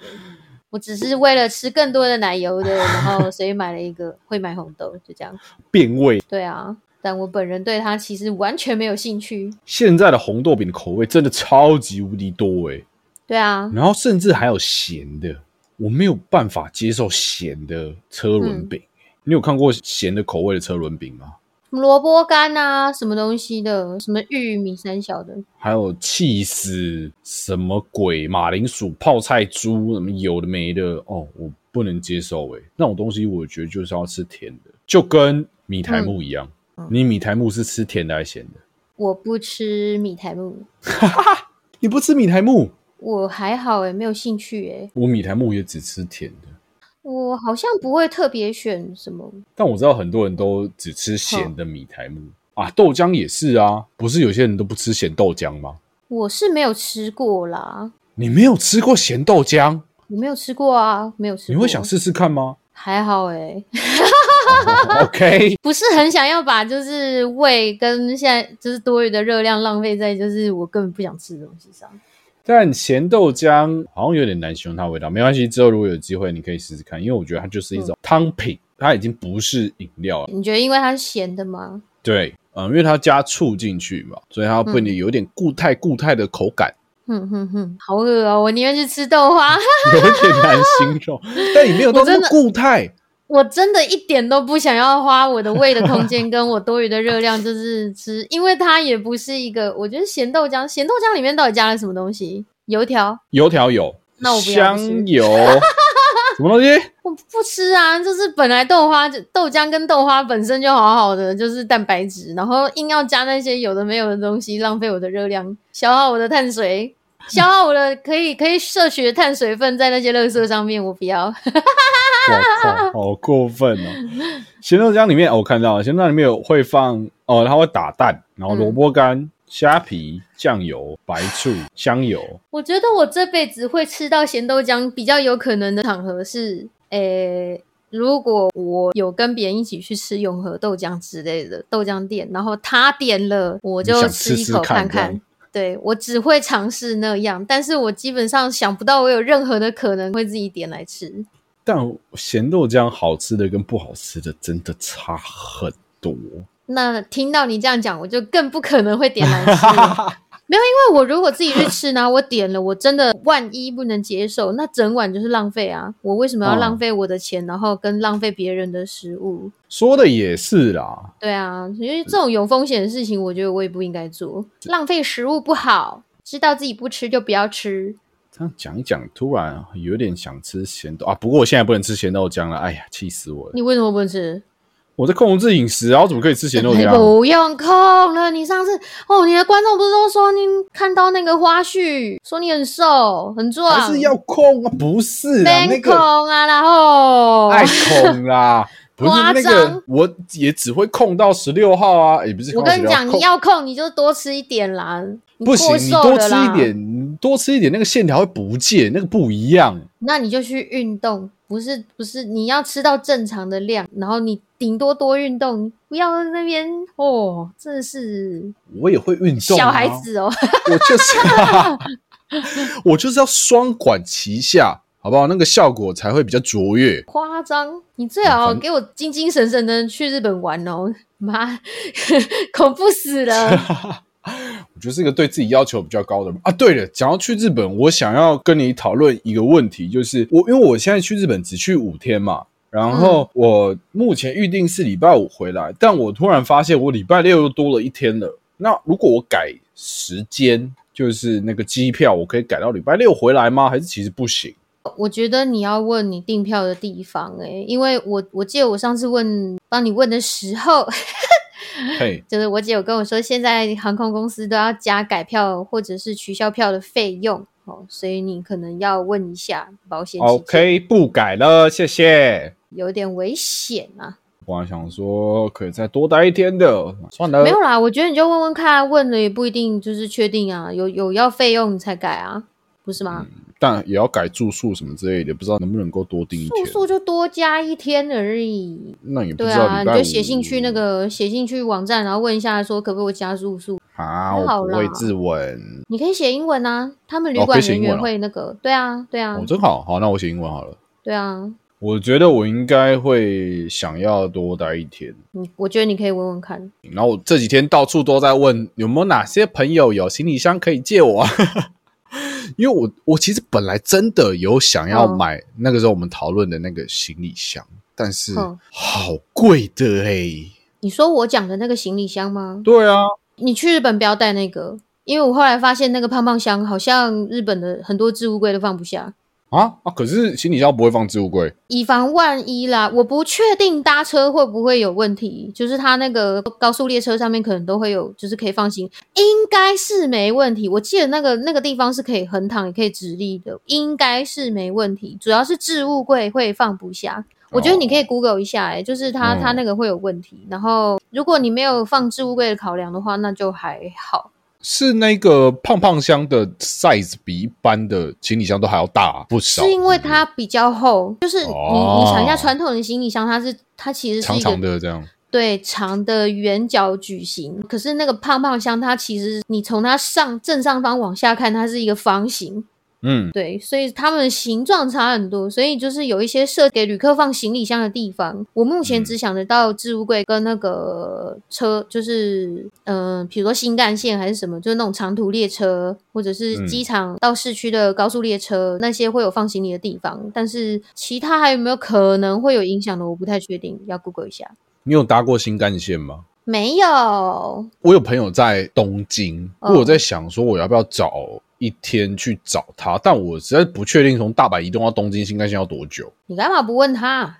[SPEAKER 2] 我只是为了吃更多的奶油的，然后所以买了一个会买红豆，就这样。
[SPEAKER 1] 变味。
[SPEAKER 2] 对啊，但我本人对它其实完全没有兴趣。
[SPEAKER 1] 现在的红豆饼的口味真的超级无敌多诶、
[SPEAKER 2] 对啊，
[SPEAKER 1] 然后甚至还有咸的，我没有办法接受咸的车轮饼。你有看过咸的口味的车轮饼吗？
[SPEAKER 2] 萝卜干啊，什么东西的，什么玉米三小的，
[SPEAKER 1] 还有气死什么鬼马铃薯泡菜猪什么有的没的哦，我不能接受诶，那种东西我觉得就是要吃甜的，就跟米苔木一样。你米苔木是吃甜的还是咸的？
[SPEAKER 2] 我不吃米苔木，
[SPEAKER 1] 你不吃米苔木？
[SPEAKER 2] 我还好诶，没有兴趣诶。
[SPEAKER 1] 我米苔木也只吃甜的，
[SPEAKER 2] 我好像不会特别选什么，
[SPEAKER 1] 但我知道很多人都只吃咸的米苔木啊，豆浆也是啊，不是有些人都不吃咸豆浆吗？
[SPEAKER 2] 我是没有吃过啦，
[SPEAKER 1] 你没有吃过咸豆浆，
[SPEAKER 2] 我没有吃过啊，没有吃过。
[SPEAKER 1] 你会想试试看吗、
[SPEAKER 2] 还好诶，
[SPEAKER 1] 哦、？OK，
[SPEAKER 2] 不是很想要把就是胃跟现在就是多余的热量浪费在就是我根本不想吃的东西上。
[SPEAKER 1] 但咸豆浆好像有点难形容它的味道，没关系，之后如果有机会你可以试试看，因为我觉得它就是一种汤品，它已经不是饮料了。
[SPEAKER 2] 你觉得因为它是咸的吗？
[SPEAKER 1] 对，嗯，因为它加醋进去嘛，所以它会你有点固态固态的口感，
[SPEAKER 2] 哼哼哼，好饿哦、我宁愿去吃豆花。
[SPEAKER 1] 有点难形容。但也没有到那么固态，
[SPEAKER 2] 我真的一点都不想要花我的胃的空间 跟我多余的热量，就是吃，因为它也不是一个，我觉得咸豆浆，咸豆浆里面到底加了什么东西？油条？
[SPEAKER 1] 油条有，
[SPEAKER 2] 那我不要
[SPEAKER 1] 香油，什么东西？
[SPEAKER 2] 我不吃啊，就是本来豆花就豆浆跟豆花本身就好好的，就是蛋白质，然后硬要加那些有的没有的东西，浪费我的热量，消耗我的碳水，消耗我的可以可以摄取的碳水分在那些垃圾上面，我不要。
[SPEAKER 1] 我靠，好过分哦！咸豆浆里面，哦我看到了，咸豆浆里面有会放哦，它会打蛋，然后萝卜干、虾皮、酱油、白醋、香油。
[SPEAKER 2] 我觉得我这辈子会吃到咸豆浆，比较有可能的场合是，诶、如果我有跟别人一起去吃永和豆浆之类的豆浆店，然后他点了，我就吃一口
[SPEAKER 1] 看
[SPEAKER 2] 看对我只会尝试那样，但是我基本上想不到我有任何的可能会自己点来吃。
[SPEAKER 1] 但咸豆浆好吃的跟不好吃的真的差很多。
[SPEAKER 2] 那听到你这样讲，我就更不可能会点来吃了。没有，因为我如果自己去吃呢，我点了，我真的万一不能接受，那整碗就是浪费啊！我为什么要
[SPEAKER 1] 嗯
[SPEAKER 2] 浪费我的钱，然后跟浪费别人的食物？
[SPEAKER 1] 说的也是啦，
[SPEAKER 2] 对啊，因为这种有风险的事情，我觉得我也不应该做。浪费食物不好，知道自己不吃就不要吃。
[SPEAKER 1] 这样讲一讲，突然有点想吃咸豆啊。不过我现在不能吃咸豆浆了，哎呀，气死我了！
[SPEAKER 2] 你为什么不能吃？
[SPEAKER 1] 我在控制饮食然后怎么可以吃咸豆
[SPEAKER 2] 哎
[SPEAKER 1] 浆？
[SPEAKER 2] 不用控了，你上次哦，你的观众不是都说你看到那个花絮，说你很瘦很壮，
[SPEAKER 1] 还是要控啊？不是啦，那
[SPEAKER 2] 没控啊，然后
[SPEAKER 1] 爱控啦，不是那
[SPEAKER 2] 夸张
[SPEAKER 1] 个，我也只会控到十六号啊，也不是控到16号。
[SPEAKER 2] 我跟你讲，你要控，你就多吃一点啦。
[SPEAKER 1] 不行，
[SPEAKER 2] 过
[SPEAKER 1] 你多吃一点，多吃一点，那个线条会不见，那个不一样。
[SPEAKER 2] 那你就去运动，不是不是，你要吃到正常的量，然后你顶多多运动，不要那边哦，真的是。
[SPEAKER 1] 我也会运动，
[SPEAKER 2] 小孩子哦，
[SPEAKER 1] 我就是，我就是要双管齐下，好不好？那个效果才会比较卓越。
[SPEAKER 2] 夸张，你最好给我精精神神的去日本玩哦，妈，恐怖死了。
[SPEAKER 1] 就是一个对自己要求比较高的人啊。对了，讲要去日本，我想要跟你讨论一个问题，就是我因为我现在去日本只去五天嘛，然后我目前预定是礼拜五回来，但我突然发现我礼拜六又多了一天了。那如果我改时间，就是那个机票，我可以改到礼拜六回来吗？还是其实不行？
[SPEAKER 2] 我觉得你要问你订票的地方，诶，因为我我记得我上次问帮你问的时候。
[SPEAKER 1] 嘿，
[SPEAKER 2] 就是我姐有跟我说，现在航空公司都要加改票或者是取消票的费用哦，所以你可能要问一下保险。
[SPEAKER 1] OK，不改了，谢谢。
[SPEAKER 2] 有点危险啊！
[SPEAKER 1] 我还想说可以再多待一天的，算了，
[SPEAKER 2] 没有啦。我觉得你就问问看，问了也不一定就是确定啊，有有要费用你才改啊，不是吗？
[SPEAKER 1] 但也要改住宿什么之类的，不知道能不能够多订一天。
[SPEAKER 2] 住宿就多加一天而已。
[SPEAKER 1] 那也不知道。对啊，
[SPEAKER 2] 你就写信去那个写信去网站，然后问一下，说可不可以加住宿。
[SPEAKER 1] 好，我不会自问。
[SPEAKER 2] 你可以写英文啊，他们旅馆人员会那个。对啊，对啊。
[SPEAKER 1] 哦，真好，好，那我写英文好了。
[SPEAKER 2] 对啊。
[SPEAKER 1] 我觉得我应该会想要多待一天。
[SPEAKER 2] 嗯，我觉得你可以问问看。
[SPEAKER 1] 然后我这几天到处都在问，有没有哪些朋友有行李箱可以借我。因为我我其实本来真的有想要买那个时候我们讨论的那个行李箱，但是好贵的哎！
[SPEAKER 2] 你说我讲的那个行李箱吗？
[SPEAKER 1] 对啊，
[SPEAKER 2] 你去日本不要带那个，因为我后来发现那个胖胖箱好像日本的很多置物柜都放不下。
[SPEAKER 1] 啊啊！可是行李箱不会放置物柜，
[SPEAKER 2] 以防万一啦。我不确定搭车会不会有问题，就是它那个高速列车上面可能都会有，就是可以放行，应该是没问题。我记得那个那个地方是可以横躺也可以直立的，应该是没问题。主要是置物柜会放不下，我觉得你可以 Google 一下，哎，就是它它那个会有问题。然后如果你没有放置物柜的考量的话，那就还好。
[SPEAKER 1] 是那个胖胖箱的 size 比一般的行李箱都还要大不少，
[SPEAKER 2] 是因为它比较厚。就是你你想一下，传统的行李箱它是它其实是
[SPEAKER 1] 长长的这样，
[SPEAKER 2] 对，长的圆角矩形。可是那个胖胖箱它其实你从它上正上方往下看，它是一个方形。
[SPEAKER 1] 嗯，
[SPEAKER 2] 对，所以它们形状差很多，所以就是有一些设给旅客放行李箱的地方。我目前只想得到置物柜跟那个车，就是嗯，比如说新干线还是什么，就是那种长途列车或者是机场到市区的高速列车，那些会有放行李的地方。但是其他还有没有可能会有影响的，我不太确定，要 Google 一下。
[SPEAKER 1] 你有搭过新干线吗？
[SPEAKER 2] 没有。
[SPEAKER 1] 我有朋友在东京，我在想说我要不要找。一天去找他，但我实在不确定从大阪移动到东京新干线要多久。
[SPEAKER 2] 你干嘛不问他？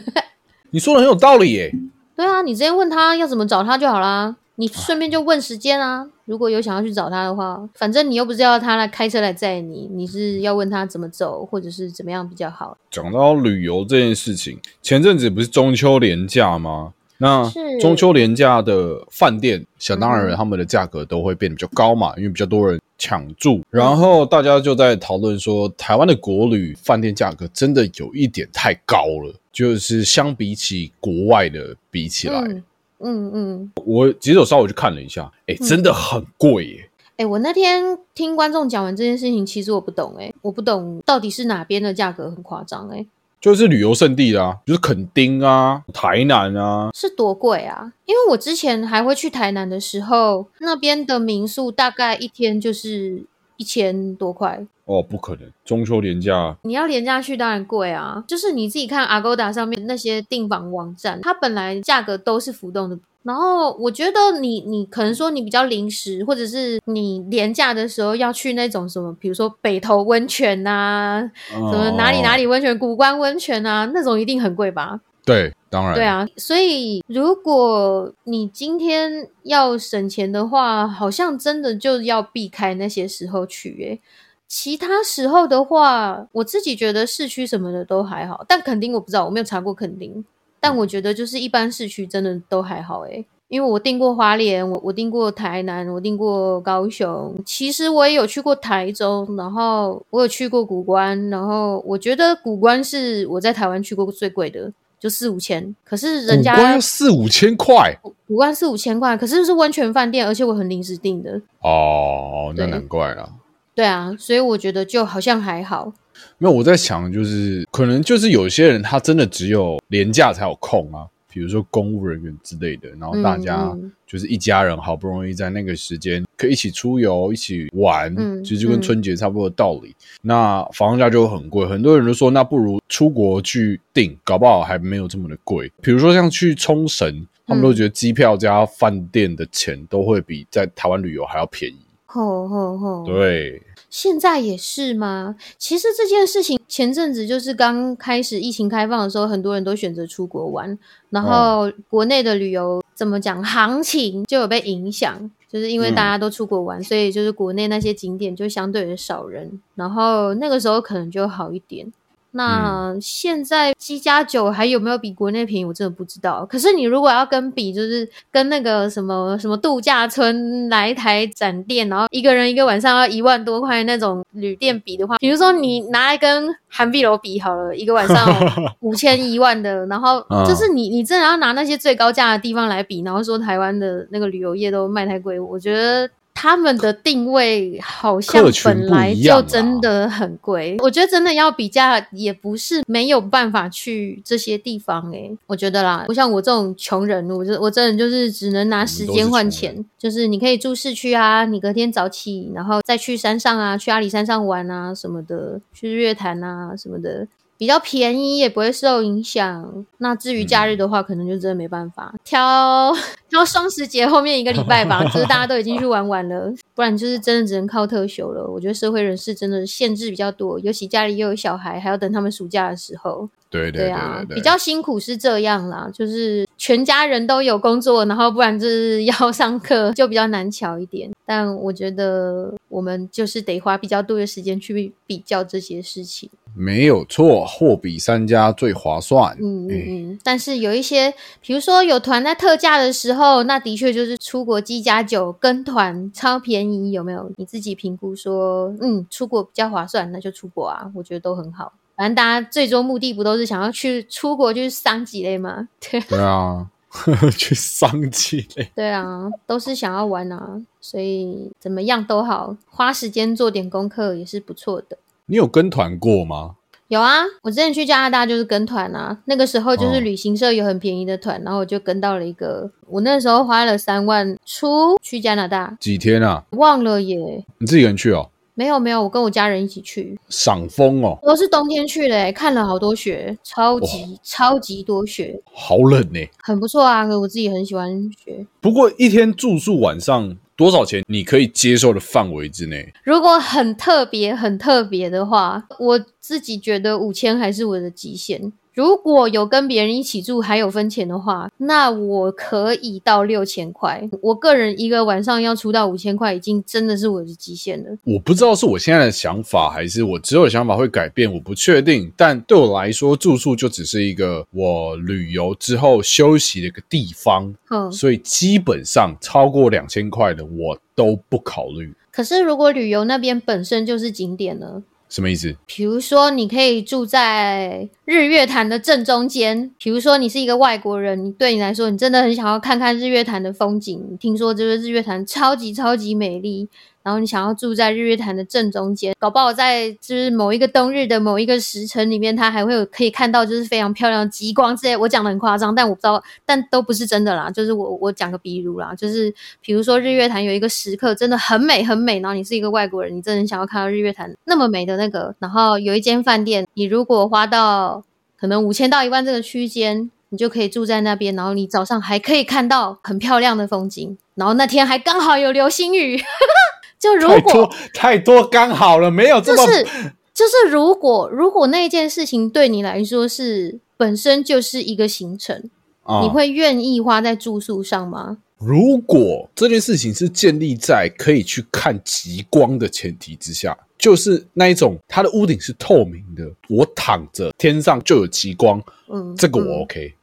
[SPEAKER 1] 你说的很有道理耶。
[SPEAKER 2] 对啊，你直接问他要怎么找他就好啦。你顺便就问时间啊。如果有想要去找他的话，反正你又不是要他来开车来载你，你是要问他怎么走，或者是怎么样比较好。
[SPEAKER 1] 讲到旅游这件事情，前阵子不是中秋连假吗？那中秋廉价的饭店，想当然他们的价格都会变得比较高嘛，因为比较多人。抢住，然后大家就在讨论说，台湾的国旅饭店价格真的有一点太高了，就是相比起国外的比起来，
[SPEAKER 2] 嗯嗯，
[SPEAKER 1] 我其实我稍微去看了一下，哎，真的很贵耶。
[SPEAKER 2] 哎，我那天听观众讲完这件事情，其实我不懂，哎，我不懂到底是哪边的价格很夸张，哎。
[SPEAKER 1] 就是旅游胜地啦，就是垦丁啊、台南啊，
[SPEAKER 2] 是多贵啊！因为我之前还会去台南的时候，那边的民宿大概一天就是一千多块。
[SPEAKER 1] 哦，不可能，中秋廉价
[SPEAKER 2] 你要廉价去当然贵啊！就是你自己看 Agoda 上面那些订房网站，它本来价格都是浮动的。然后我觉得你你可能说你比较临时，或者是你廉价的时候要去那种什么，比如说北投温泉呐，什么哪里哪里温泉，古关温泉啊，那种一定很贵吧？
[SPEAKER 1] 对，当然。
[SPEAKER 2] 对啊，所以如果你今天要省钱的话，好像真的就要避开那些时候去。诶，其他时候的话，我自己觉得市区什么的都还好，但肯定我不知道，我没有查过肯定。但我觉得就是一般市区真的都还好哎，因为我订过花莲，我我订过台南，我订过高雄，其实我也有去过台中，然后我有去过古关，然后我觉得古关是我在台湾去过最贵的，就四五千。可是人家
[SPEAKER 1] 古关四五千块
[SPEAKER 2] 五万四五千块，可是是温泉饭店，而且我很临时订的。
[SPEAKER 1] 哦，那难怪了。
[SPEAKER 2] 对啊，所以我觉得就好像还好。
[SPEAKER 1] 没有，我在想，就是可能就是有些人他真的只有廉价才有空啊，比如说公务人员之类的，然后大家就是一家人好不容易在那个时间可以一起出游、一起玩，
[SPEAKER 2] 嗯
[SPEAKER 1] 其实就跟
[SPEAKER 2] 嗯
[SPEAKER 1] 春节差不多的道理。那房价就很贵，很多人都说那不如出国去订，搞不好还没有这么的贵。比如说像去冲绳，他们都觉得机票加饭店的钱都会比在台湾旅游还要便宜。
[SPEAKER 2] 吼吼吼！
[SPEAKER 1] 对，
[SPEAKER 2] 现在也是吗？其实这件事情前阵子就是刚开始疫情开放的时候，很多人都选择出国玩，然后国内的旅游怎么讲，行情就有被影响，就是因为大家都出国玩，所以就是国内那些景点就相对的少人，然后那个时候可能就好一点。那现在七加九还有没有比国内便宜？我真的不知道。可是你如果要跟比，就是跟那个什么什么度假村来台展店，然后一个人一个晚上要一万多块那种旅店比的话，比如说你拿来跟韩碧楼比好了，一个晚上 五千一万的，然后
[SPEAKER 1] 嗯
[SPEAKER 2] 就是你你真的要拿那些最高价的地方来比，然后说台湾的那个旅游业都卖太贵，我觉得。他们的定位好像本来就真的很贵，我觉得真的要比价也不是没有办法去这些地方诶、我觉得啦，不像我这种穷人，我就我真的就是只能拿时间换钱，就是你可以住市区啊，你隔天早起，然后再去山上啊，去阿里山上玩啊什么的，去日月潭啊什么的。比较便宜，也不会受影响。那至于假日的话，可能就真的没办法挑 挑双十节后面一个礼拜吧，就是大家都已经去玩完了，不然就是真的只能靠特休了。我觉得社会人士真的限制比较多，尤其家里又有小孩，还要等他们暑假的时候。
[SPEAKER 1] 对对对
[SPEAKER 2] 啊，
[SPEAKER 1] 对对，
[SPEAKER 2] 比较辛苦是这样啦，就是全家人都有工作，然后不然就是 要上课，就比较难瞧一点。但我觉得我们就是得花比较多的时间去比较这些事情。
[SPEAKER 1] 没有错，货比三家最划算。
[SPEAKER 2] 嗯嗯
[SPEAKER 1] 哎
[SPEAKER 2] 嗯，但是有一些，比如说有团在特价的时候，那的确就是出国机加酒跟团超便宜，有没有？你自己评估说，嗯，出国比较划算，那就出国啊，我觉得都很好。反正大家最终目的不都是想要去出国去伤几类吗？对
[SPEAKER 1] 对啊，去商机嘞。
[SPEAKER 2] 对啊，都是想要玩啊，所以怎么样都好，花时间做点功课也是不错的。
[SPEAKER 1] 你有跟团过吗？
[SPEAKER 2] 有啊，我之前去加拿大就是跟团啊，那个时候就是
[SPEAKER 1] 哦
[SPEAKER 2] 旅行社有很便宜的团，然后我就跟到了一个，我那时候花了三万出去加拿大，
[SPEAKER 1] 几天啊？
[SPEAKER 2] 忘了耶，
[SPEAKER 1] 你自己一个人去哦？
[SPEAKER 2] 没有没有，我跟我家人一起去，
[SPEAKER 1] 赏枫哦，
[SPEAKER 2] 都是冬天去的耶，看了好多雪，超级、超级多雪，
[SPEAKER 1] 好冷呢。
[SPEAKER 2] 很不错啊，我自己很喜欢雪。
[SPEAKER 1] 不过一天住宿晚上多少钱？你可以接受的范围之内。
[SPEAKER 2] 如果很特别、很特别的话，我自己觉得五千还是我的极限。如果有跟别人一起住还有分钱的话，那我可以到六千块。我个人一个晚上要出到五千块，已经真的是我的极限了。
[SPEAKER 1] 我不知道是我现在的想法，还是我之后的想法会改变，我不确定。但对我来说，住宿就只是一个我旅游之后休息的一个地方，
[SPEAKER 2] 哼，
[SPEAKER 1] 所以基本上超过两千块的我都不考虑。
[SPEAKER 2] 可是如果旅游那边本身就是景点呢？
[SPEAKER 1] 什么意思？
[SPEAKER 2] 比如说，你可以住在日月潭的正中间。比如说，你是一个外国人，你对你来说，你真的很想要看看日月潭的风景。听说这个日月潭超级超级美丽，然后你想要住在日月潭的正中间，搞不好在就是某一个冬日的某一个时辰里面，它还会有可以看到就是非常漂亮的极光之类。我讲的很夸张，但我不知道，但都不是真的啦。就是我我讲个比如啦，就是比如说日月潭有一个时刻真的很美很美，然后你是一个外国人，你真的想要看到日月潭那么美的那个，然后有一间饭店，你如果花到可能五千到一万这个区间，你就可以住在那边，然后你早上还可以看到很漂亮的风景，然后那天还刚好有流星雨，就如果
[SPEAKER 1] 太多太多刚好了，没有这么
[SPEAKER 2] 就是就是如果如果那件事情对你来说是本身就是一个行程，
[SPEAKER 1] 啊
[SPEAKER 2] 你会愿意花在住宿上吗？
[SPEAKER 1] 如果这件事情是建立在可以去看极光的前提之下，就是那一种它的屋顶是透明的，我躺着天上就有极光，
[SPEAKER 2] 嗯，
[SPEAKER 1] 这个我
[SPEAKER 2] 嗯
[SPEAKER 1] OK。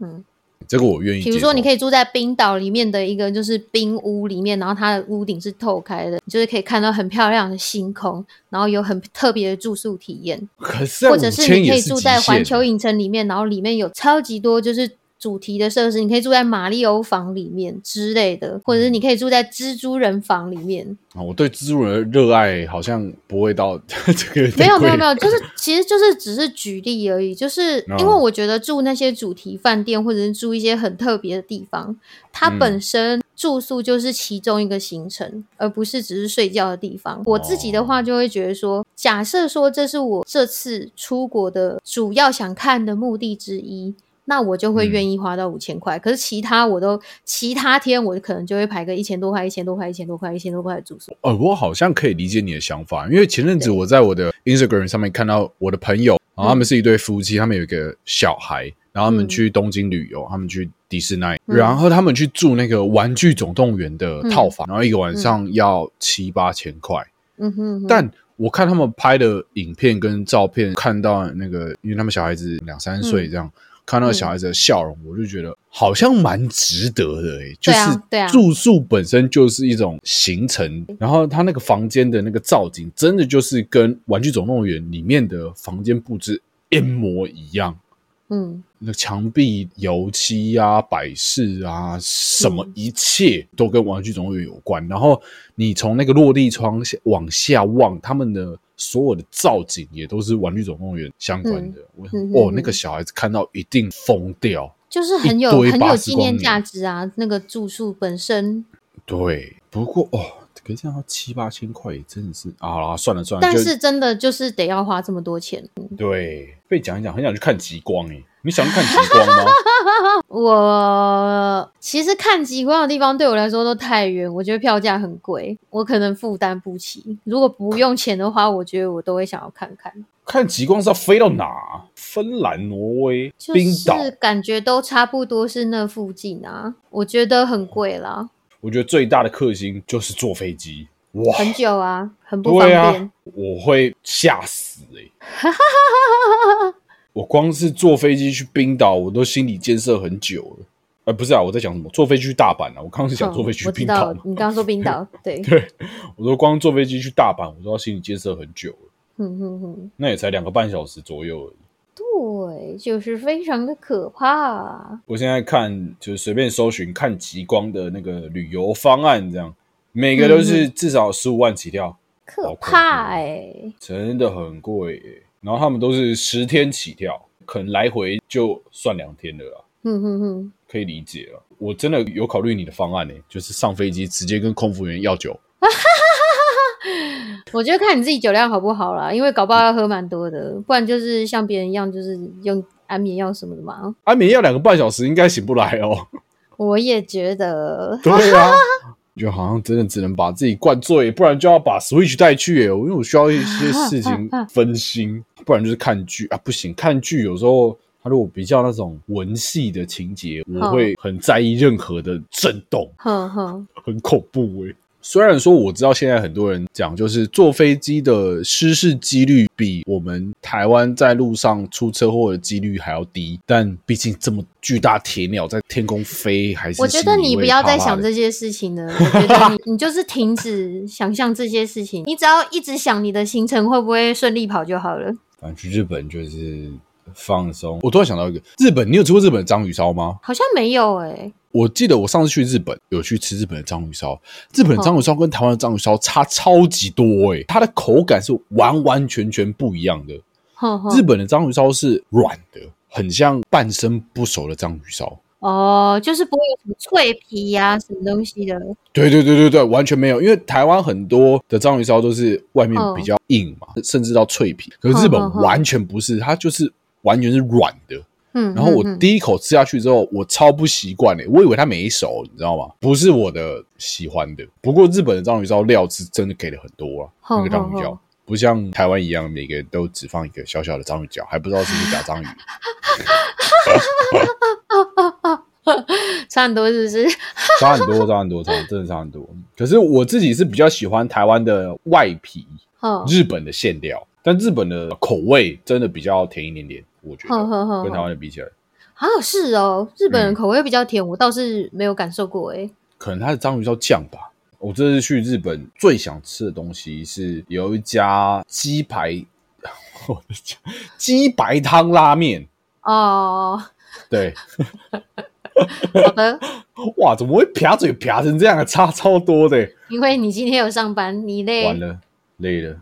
[SPEAKER 2] 嗯
[SPEAKER 1] 这个我愿意。
[SPEAKER 2] 比如说，你可以住在冰岛里面的一个就是冰屋里面，然后它的屋顶是透开的，就是可以看到很漂亮的星空，然后有很特别的住宿体验。
[SPEAKER 1] 可是，
[SPEAKER 2] 或者是你可以住在环球影城里面，然后里面有超级多就是。主题的设施，你可以住在马里欧房里面之类的，或者是你可以住在蜘蛛人房里面。
[SPEAKER 1] 啊，我对蜘蛛人的热爱好像不会到 这个。
[SPEAKER 2] 没有没有没有，就是 其实就是只是举例而已，就是因为我觉得住那些主题饭店，或者是住一些很特别的地方，它本身住宿就是其中一个行程，而不是只是睡觉的地方。我自己的话就会觉得说，假设说这是我这次出国的主要想看的目的之一。那我就会愿意花到五千块，可是其他我都其他天我可能就会排个一千多块、一千多块、一千多块、一千多块的住宿。
[SPEAKER 1] 呃，我好像可以理解你的想法，因为前阵子我在我的 Instagram 上面看到我的朋友，然后他们是一对夫妻，他们有一个小孩，然后他们去东京旅游，他们去迪士尼，然后他们去住那个玩具总动员的套房，然后一个晚上要七八千块。嗯哼，但我看他们拍的影片跟照片，看到那个，因为他们小孩子两三岁这样。看到小孩子的笑容，我就觉得好像蛮值得的诶。就是住宿本身就是一种行程，然后他那个房间的那个造景，真的就是跟《玩具总动员》里面的房间布置一模一样。嗯，那墙壁油漆啊、摆饰啊，什么一切都跟《玩具总动员》有关。然后你从那个落地窗往下望，他们的。所有的造景也都是《玩具总动员》相关的。我哦，那个小孩子看到一定疯掉，
[SPEAKER 2] 就是很有很有纪念价值啊！那个住宿本身，
[SPEAKER 1] 对。不过哦，可是这样七八千块也真的是啊，算了算了。
[SPEAKER 2] 但是真的就是得要花这么多钱。
[SPEAKER 1] 对，被讲一讲，很想去看极光诶。你想看极光吗？
[SPEAKER 2] 我其实看极光的地方对我来说都太远，我觉得票价很贵，我可能负担不起。如果不用钱的话，我觉得我都会想要看看。
[SPEAKER 1] 看极光是要飞到哪？芬兰、挪威、冰岛，
[SPEAKER 2] 感觉都差不多是那附近啊。我觉得很贵啦。
[SPEAKER 1] 我觉得最大的克星就是坐飞机，哇，
[SPEAKER 2] 很久啊，很不方便，
[SPEAKER 1] 我会吓死哎。我光是坐飞机去冰岛，我都心理建设很久了。呃，不是啊，我在讲什么？坐飞机去大阪啊！我刚刚是想坐飞机去冰岛。
[SPEAKER 2] 你刚刚说冰岛，对
[SPEAKER 1] 对。我说光坐飞机去大阪，我都要心理建设很久了。哼哼哼，那也才两个半小时左右而已。
[SPEAKER 2] 对，就是非常的可怕。
[SPEAKER 1] 我现在看，就是随便搜寻看极光的那个旅游方案，这样每个都是至少十五万起跳，
[SPEAKER 2] 可怕哎，
[SPEAKER 1] 真的很贵。然后他们都是十天起跳，可能来回就算两天的啦。嗯哼哼，可以理解了。我真的有考虑你的方案呢，就是上飞机直接跟空服员要酒。
[SPEAKER 2] 我觉得看你自己酒量好不好啦，因为搞不好要喝蛮多的，不然就是像别人一样，就是用安眠药什么的嘛。
[SPEAKER 1] 安眠药两个半小时应该醒不来哦。
[SPEAKER 2] 我也觉得。
[SPEAKER 1] 对啊。就好像真的只能把自己灌醉，不然就要把 Switch 带去。因为我需要一些事情分心，不然就是看剧啊，不行，看剧有时候它如果比较那种文戏的情节，我会很在意任何的震动，很恐怖哎。虽然说我知道现在很多人讲，就是坐飞机的失事几率比我们台湾在路上出车祸的几率还要低，但毕竟这么巨大铁鸟在天空飞，还是
[SPEAKER 2] 我觉得你不要再想这些事情了。我觉得 你你就是停止想象这些事情，你只要一直想你的行程会不会顺利跑就好了。
[SPEAKER 1] 反正去日本就是放松。我突然想到一个，日本你有吃过日本的章鱼烧吗？
[SPEAKER 2] 好像没有哎。
[SPEAKER 1] 我记得我上次去日本有去吃日本的章鱼烧，日本的章鱼烧跟台湾的章鱼烧差超级多哎，它的口感是完完全全不一样的。日本的章鱼烧是软的，很像半生不熟的章鱼烧。
[SPEAKER 2] 哦，就是不会有什么脆皮呀，什么东西的。
[SPEAKER 1] 对对对对对，完全没有，因为台湾很多的章鱼烧都是外面比较硬嘛，甚至到脆皮，可是日本完全不是，它就是完全是软的。然后我第一口吃下去之后，我超不习惯诶，我以为它没熟，你知道吗？不是我的喜欢的。不过日本的章鱼烧料是真的给了很多啊，那个章鱼脚不像台湾一样，每个人都只放一个小小的章鱼脚，还不知道是不是假章鱼。
[SPEAKER 2] 差很多是不是？
[SPEAKER 1] 差很多，差很多，差真的差很多。可是我自己是比较喜欢台湾的外皮，日本的馅料，但日本的口味真的比较甜一点点。我觉得跟台湾的比起来，
[SPEAKER 2] 啊，是哦，日本人口味比较甜，我倒是没有感受过哎。
[SPEAKER 1] 可能它的章鱼烧酱吧。我这次去日本最想吃的东西是有一家鸡排，我的家鸡白汤拉面
[SPEAKER 2] 哦。
[SPEAKER 1] 对，
[SPEAKER 2] 好的。
[SPEAKER 1] 哇，怎么会撇嘴撇成这样啊？差超多的。
[SPEAKER 2] 因为你今天有上班，你累。
[SPEAKER 1] 完了，累了。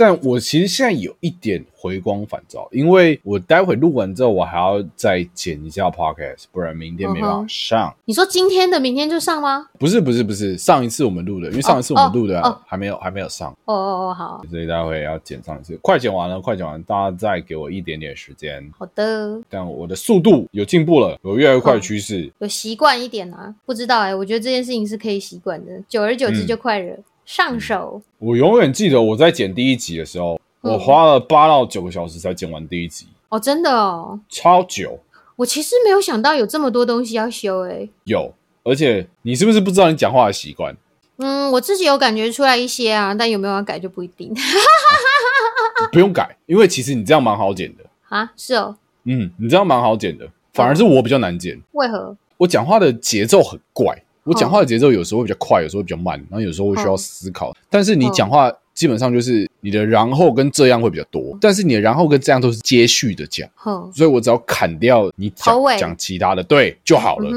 [SPEAKER 1] 但我其实现在有一点回光返照，因为我待会录完之后，我还要再剪一下 podcast，不然明天没办法上。
[SPEAKER 2] 你说今天的明天就上吗？
[SPEAKER 1] 不是不是不是，上一次我们录的，因为上一次我们录的还没有还没有上。
[SPEAKER 2] 哦哦哦，好。
[SPEAKER 1] 所以待会要剪上一次，快剪完了，快剪完，大家再给我一点点时间。
[SPEAKER 2] 好的。
[SPEAKER 1] 但我的速度有进步了，有越来越快的趋势。
[SPEAKER 2] 有习惯一点啊？不知道哎，我觉得这件事情是可以习惯的，久而久之就快了。上手。
[SPEAKER 1] 我永远记得我在剪第一集的时候，我花了八到九个小时才剪完第一集。
[SPEAKER 2] 哦，真的哦，
[SPEAKER 1] 超久。
[SPEAKER 2] 我其实没有想到有这么多东西要修诶。
[SPEAKER 1] 有，而且你是不是不知道你讲话的习惯？
[SPEAKER 2] 嗯，我自己有感觉出来一些啊，但有没有要改就不一定。
[SPEAKER 1] 不用改，因为其实你这样蛮好剪的
[SPEAKER 2] 啊。是哦。
[SPEAKER 1] 嗯，你这样蛮好剪的，反而是我比较难剪。
[SPEAKER 2] 为何？
[SPEAKER 1] 我讲话的节奏很怪。我讲话的节奏有时候会比较快，有时候比较慢，然后有时候会需要思考。但是你讲话基本上就是你的然后跟这样会比较多，但是你的然后跟这样都是接续的讲，所以我只要砍掉你讲讲其他的对就好了。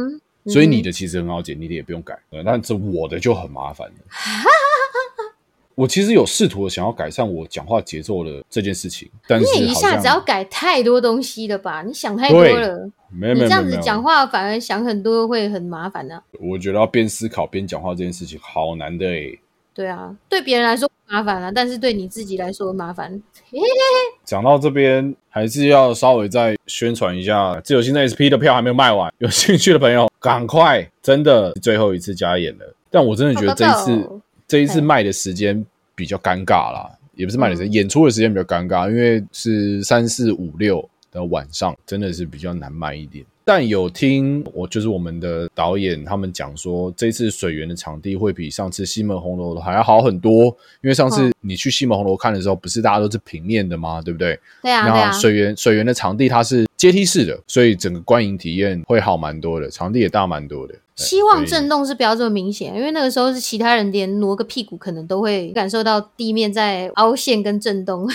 [SPEAKER 1] 所以你的其实很好剪，你的也不用改，但是我的就很麻烦了。我其实有试图想要改善我讲话节奏的这件事情，但是
[SPEAKER 2] 你一下子要改太多东西了吧？你想太多了。
[SPEAKER 1] 没有，你
[SPEAKER 2] 这样子讲话反而想很多会很麻烦呢。
[SPEAKER 1] 我觉得要边思考边讲话这件事情好难的诶。
[SPEAKER 2] 对啊，对别人来说麻烦啊，但是对你自己来说麻烦。
[SPEAKER 1] 讲到这边，还是要稍微再宣传一下，自由星的 SP 的票还没有卖完，有兴趣的朋友赶快，真的最后一次加演了。但我真的觉得这一次。这一次卖的时间比较尴尬啦，也不是卖的时间，演出的时间比较尴尬，因为是三四五六的晚上，真的是比较难卖一点。但有听我就是我们的导演他们讲说，这次水源的场地会比上次西门红楼还要好很多，因为上次你去西门红楼看的时候，不是大家都是平面的吗？对不对？
[SPEAKER 2] 对啊。
[SPEAKER 1] 然后水源水源的场地它是阶梯式的，所以整个观影体验会好蛮多的，场地也大蛮多的。
[SPEAKER 2] 希望震动是不要这么明显，因为那个时候是其他人连挪个屁股可能都会感受到地面在凹陷跟震动。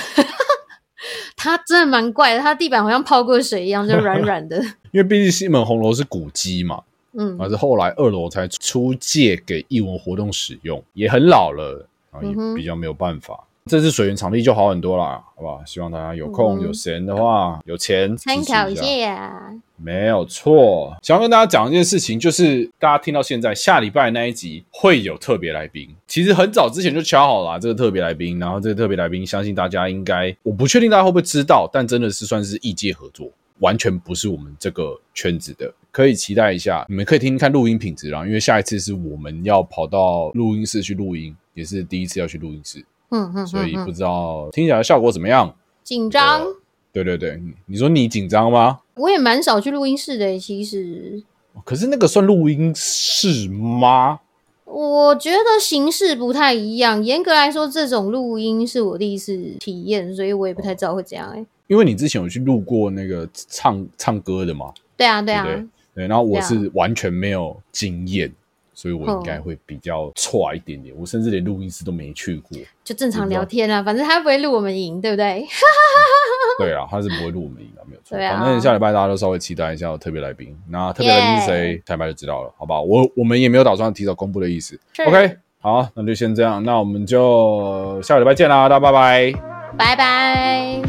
[SPEAKER 2] 它真的蛮怪的，它地板好像泡过水一样，就软软的。
[SPEAKER 1] 因为毕竟西门红楼是古迹嘛，嗯，而是后来二楼才出借给艺文活动使用，也很老了然后，也比较没有办法。这次水源场地就好很多啦，好不好？希望大家有空有闲的话，有钱
[SPEAKER 2] 参考一下。
[SPEAKER 1] 没有错，想要跟大家讲一件事情，就是大家听到现在下礼拜那一集会有特别来宾。其实很早之前就敲好了这个特别来宾，然后这个特别来宾，相信大家应该，我不确定大家会不会知道，但真的是算是异界合作，完全不是我们这个圈子的，可以期待一下。你们可以听听看录音品质啦，因为下一次是我们要跑到录音室去录音，也是第一次要去录音室。嗯嗯，所以不知道听起来效果怎么样？
[SPEAKER 2] 紧张？
[SPEAKER 1] 对对对，你说你紧张吗？
[SPEAKER 2] 我也蛮少去录音室的，其实。
[SPEAKER 1] 可是那个算录音室吗？
[SPEAKER 2] 我觉得形式不太一样。严格来说，这种录音是我第一次体验，所以我也不太知道会怎样。哎，
[SPEAKER 1] 因为你之前有去录过那个唱唱歌的嘛？
[SPEAKER 2] 对啊，对啊，
[SPEAKER 1] 对。然后我是完全没有经验。所以我应该会比较差一点点，我甚至连录音室都没去过，
[SPEAKER 2] 就正常聊天啊，反正他不会录我们音，对不对？
[SPEAKER 1] 对啊，他是不会录我们音的，没有错。反正下礼拜大家都稍微期待一下特别来宾，那特别来宾是谁，下礼拜就知道了，好吧？我我们也没有打算提早公布的意思。OK，好，那就先这样，那我们就下个礼拜见啦，大家拜拜，
[SPEAKER 2] 拜拜。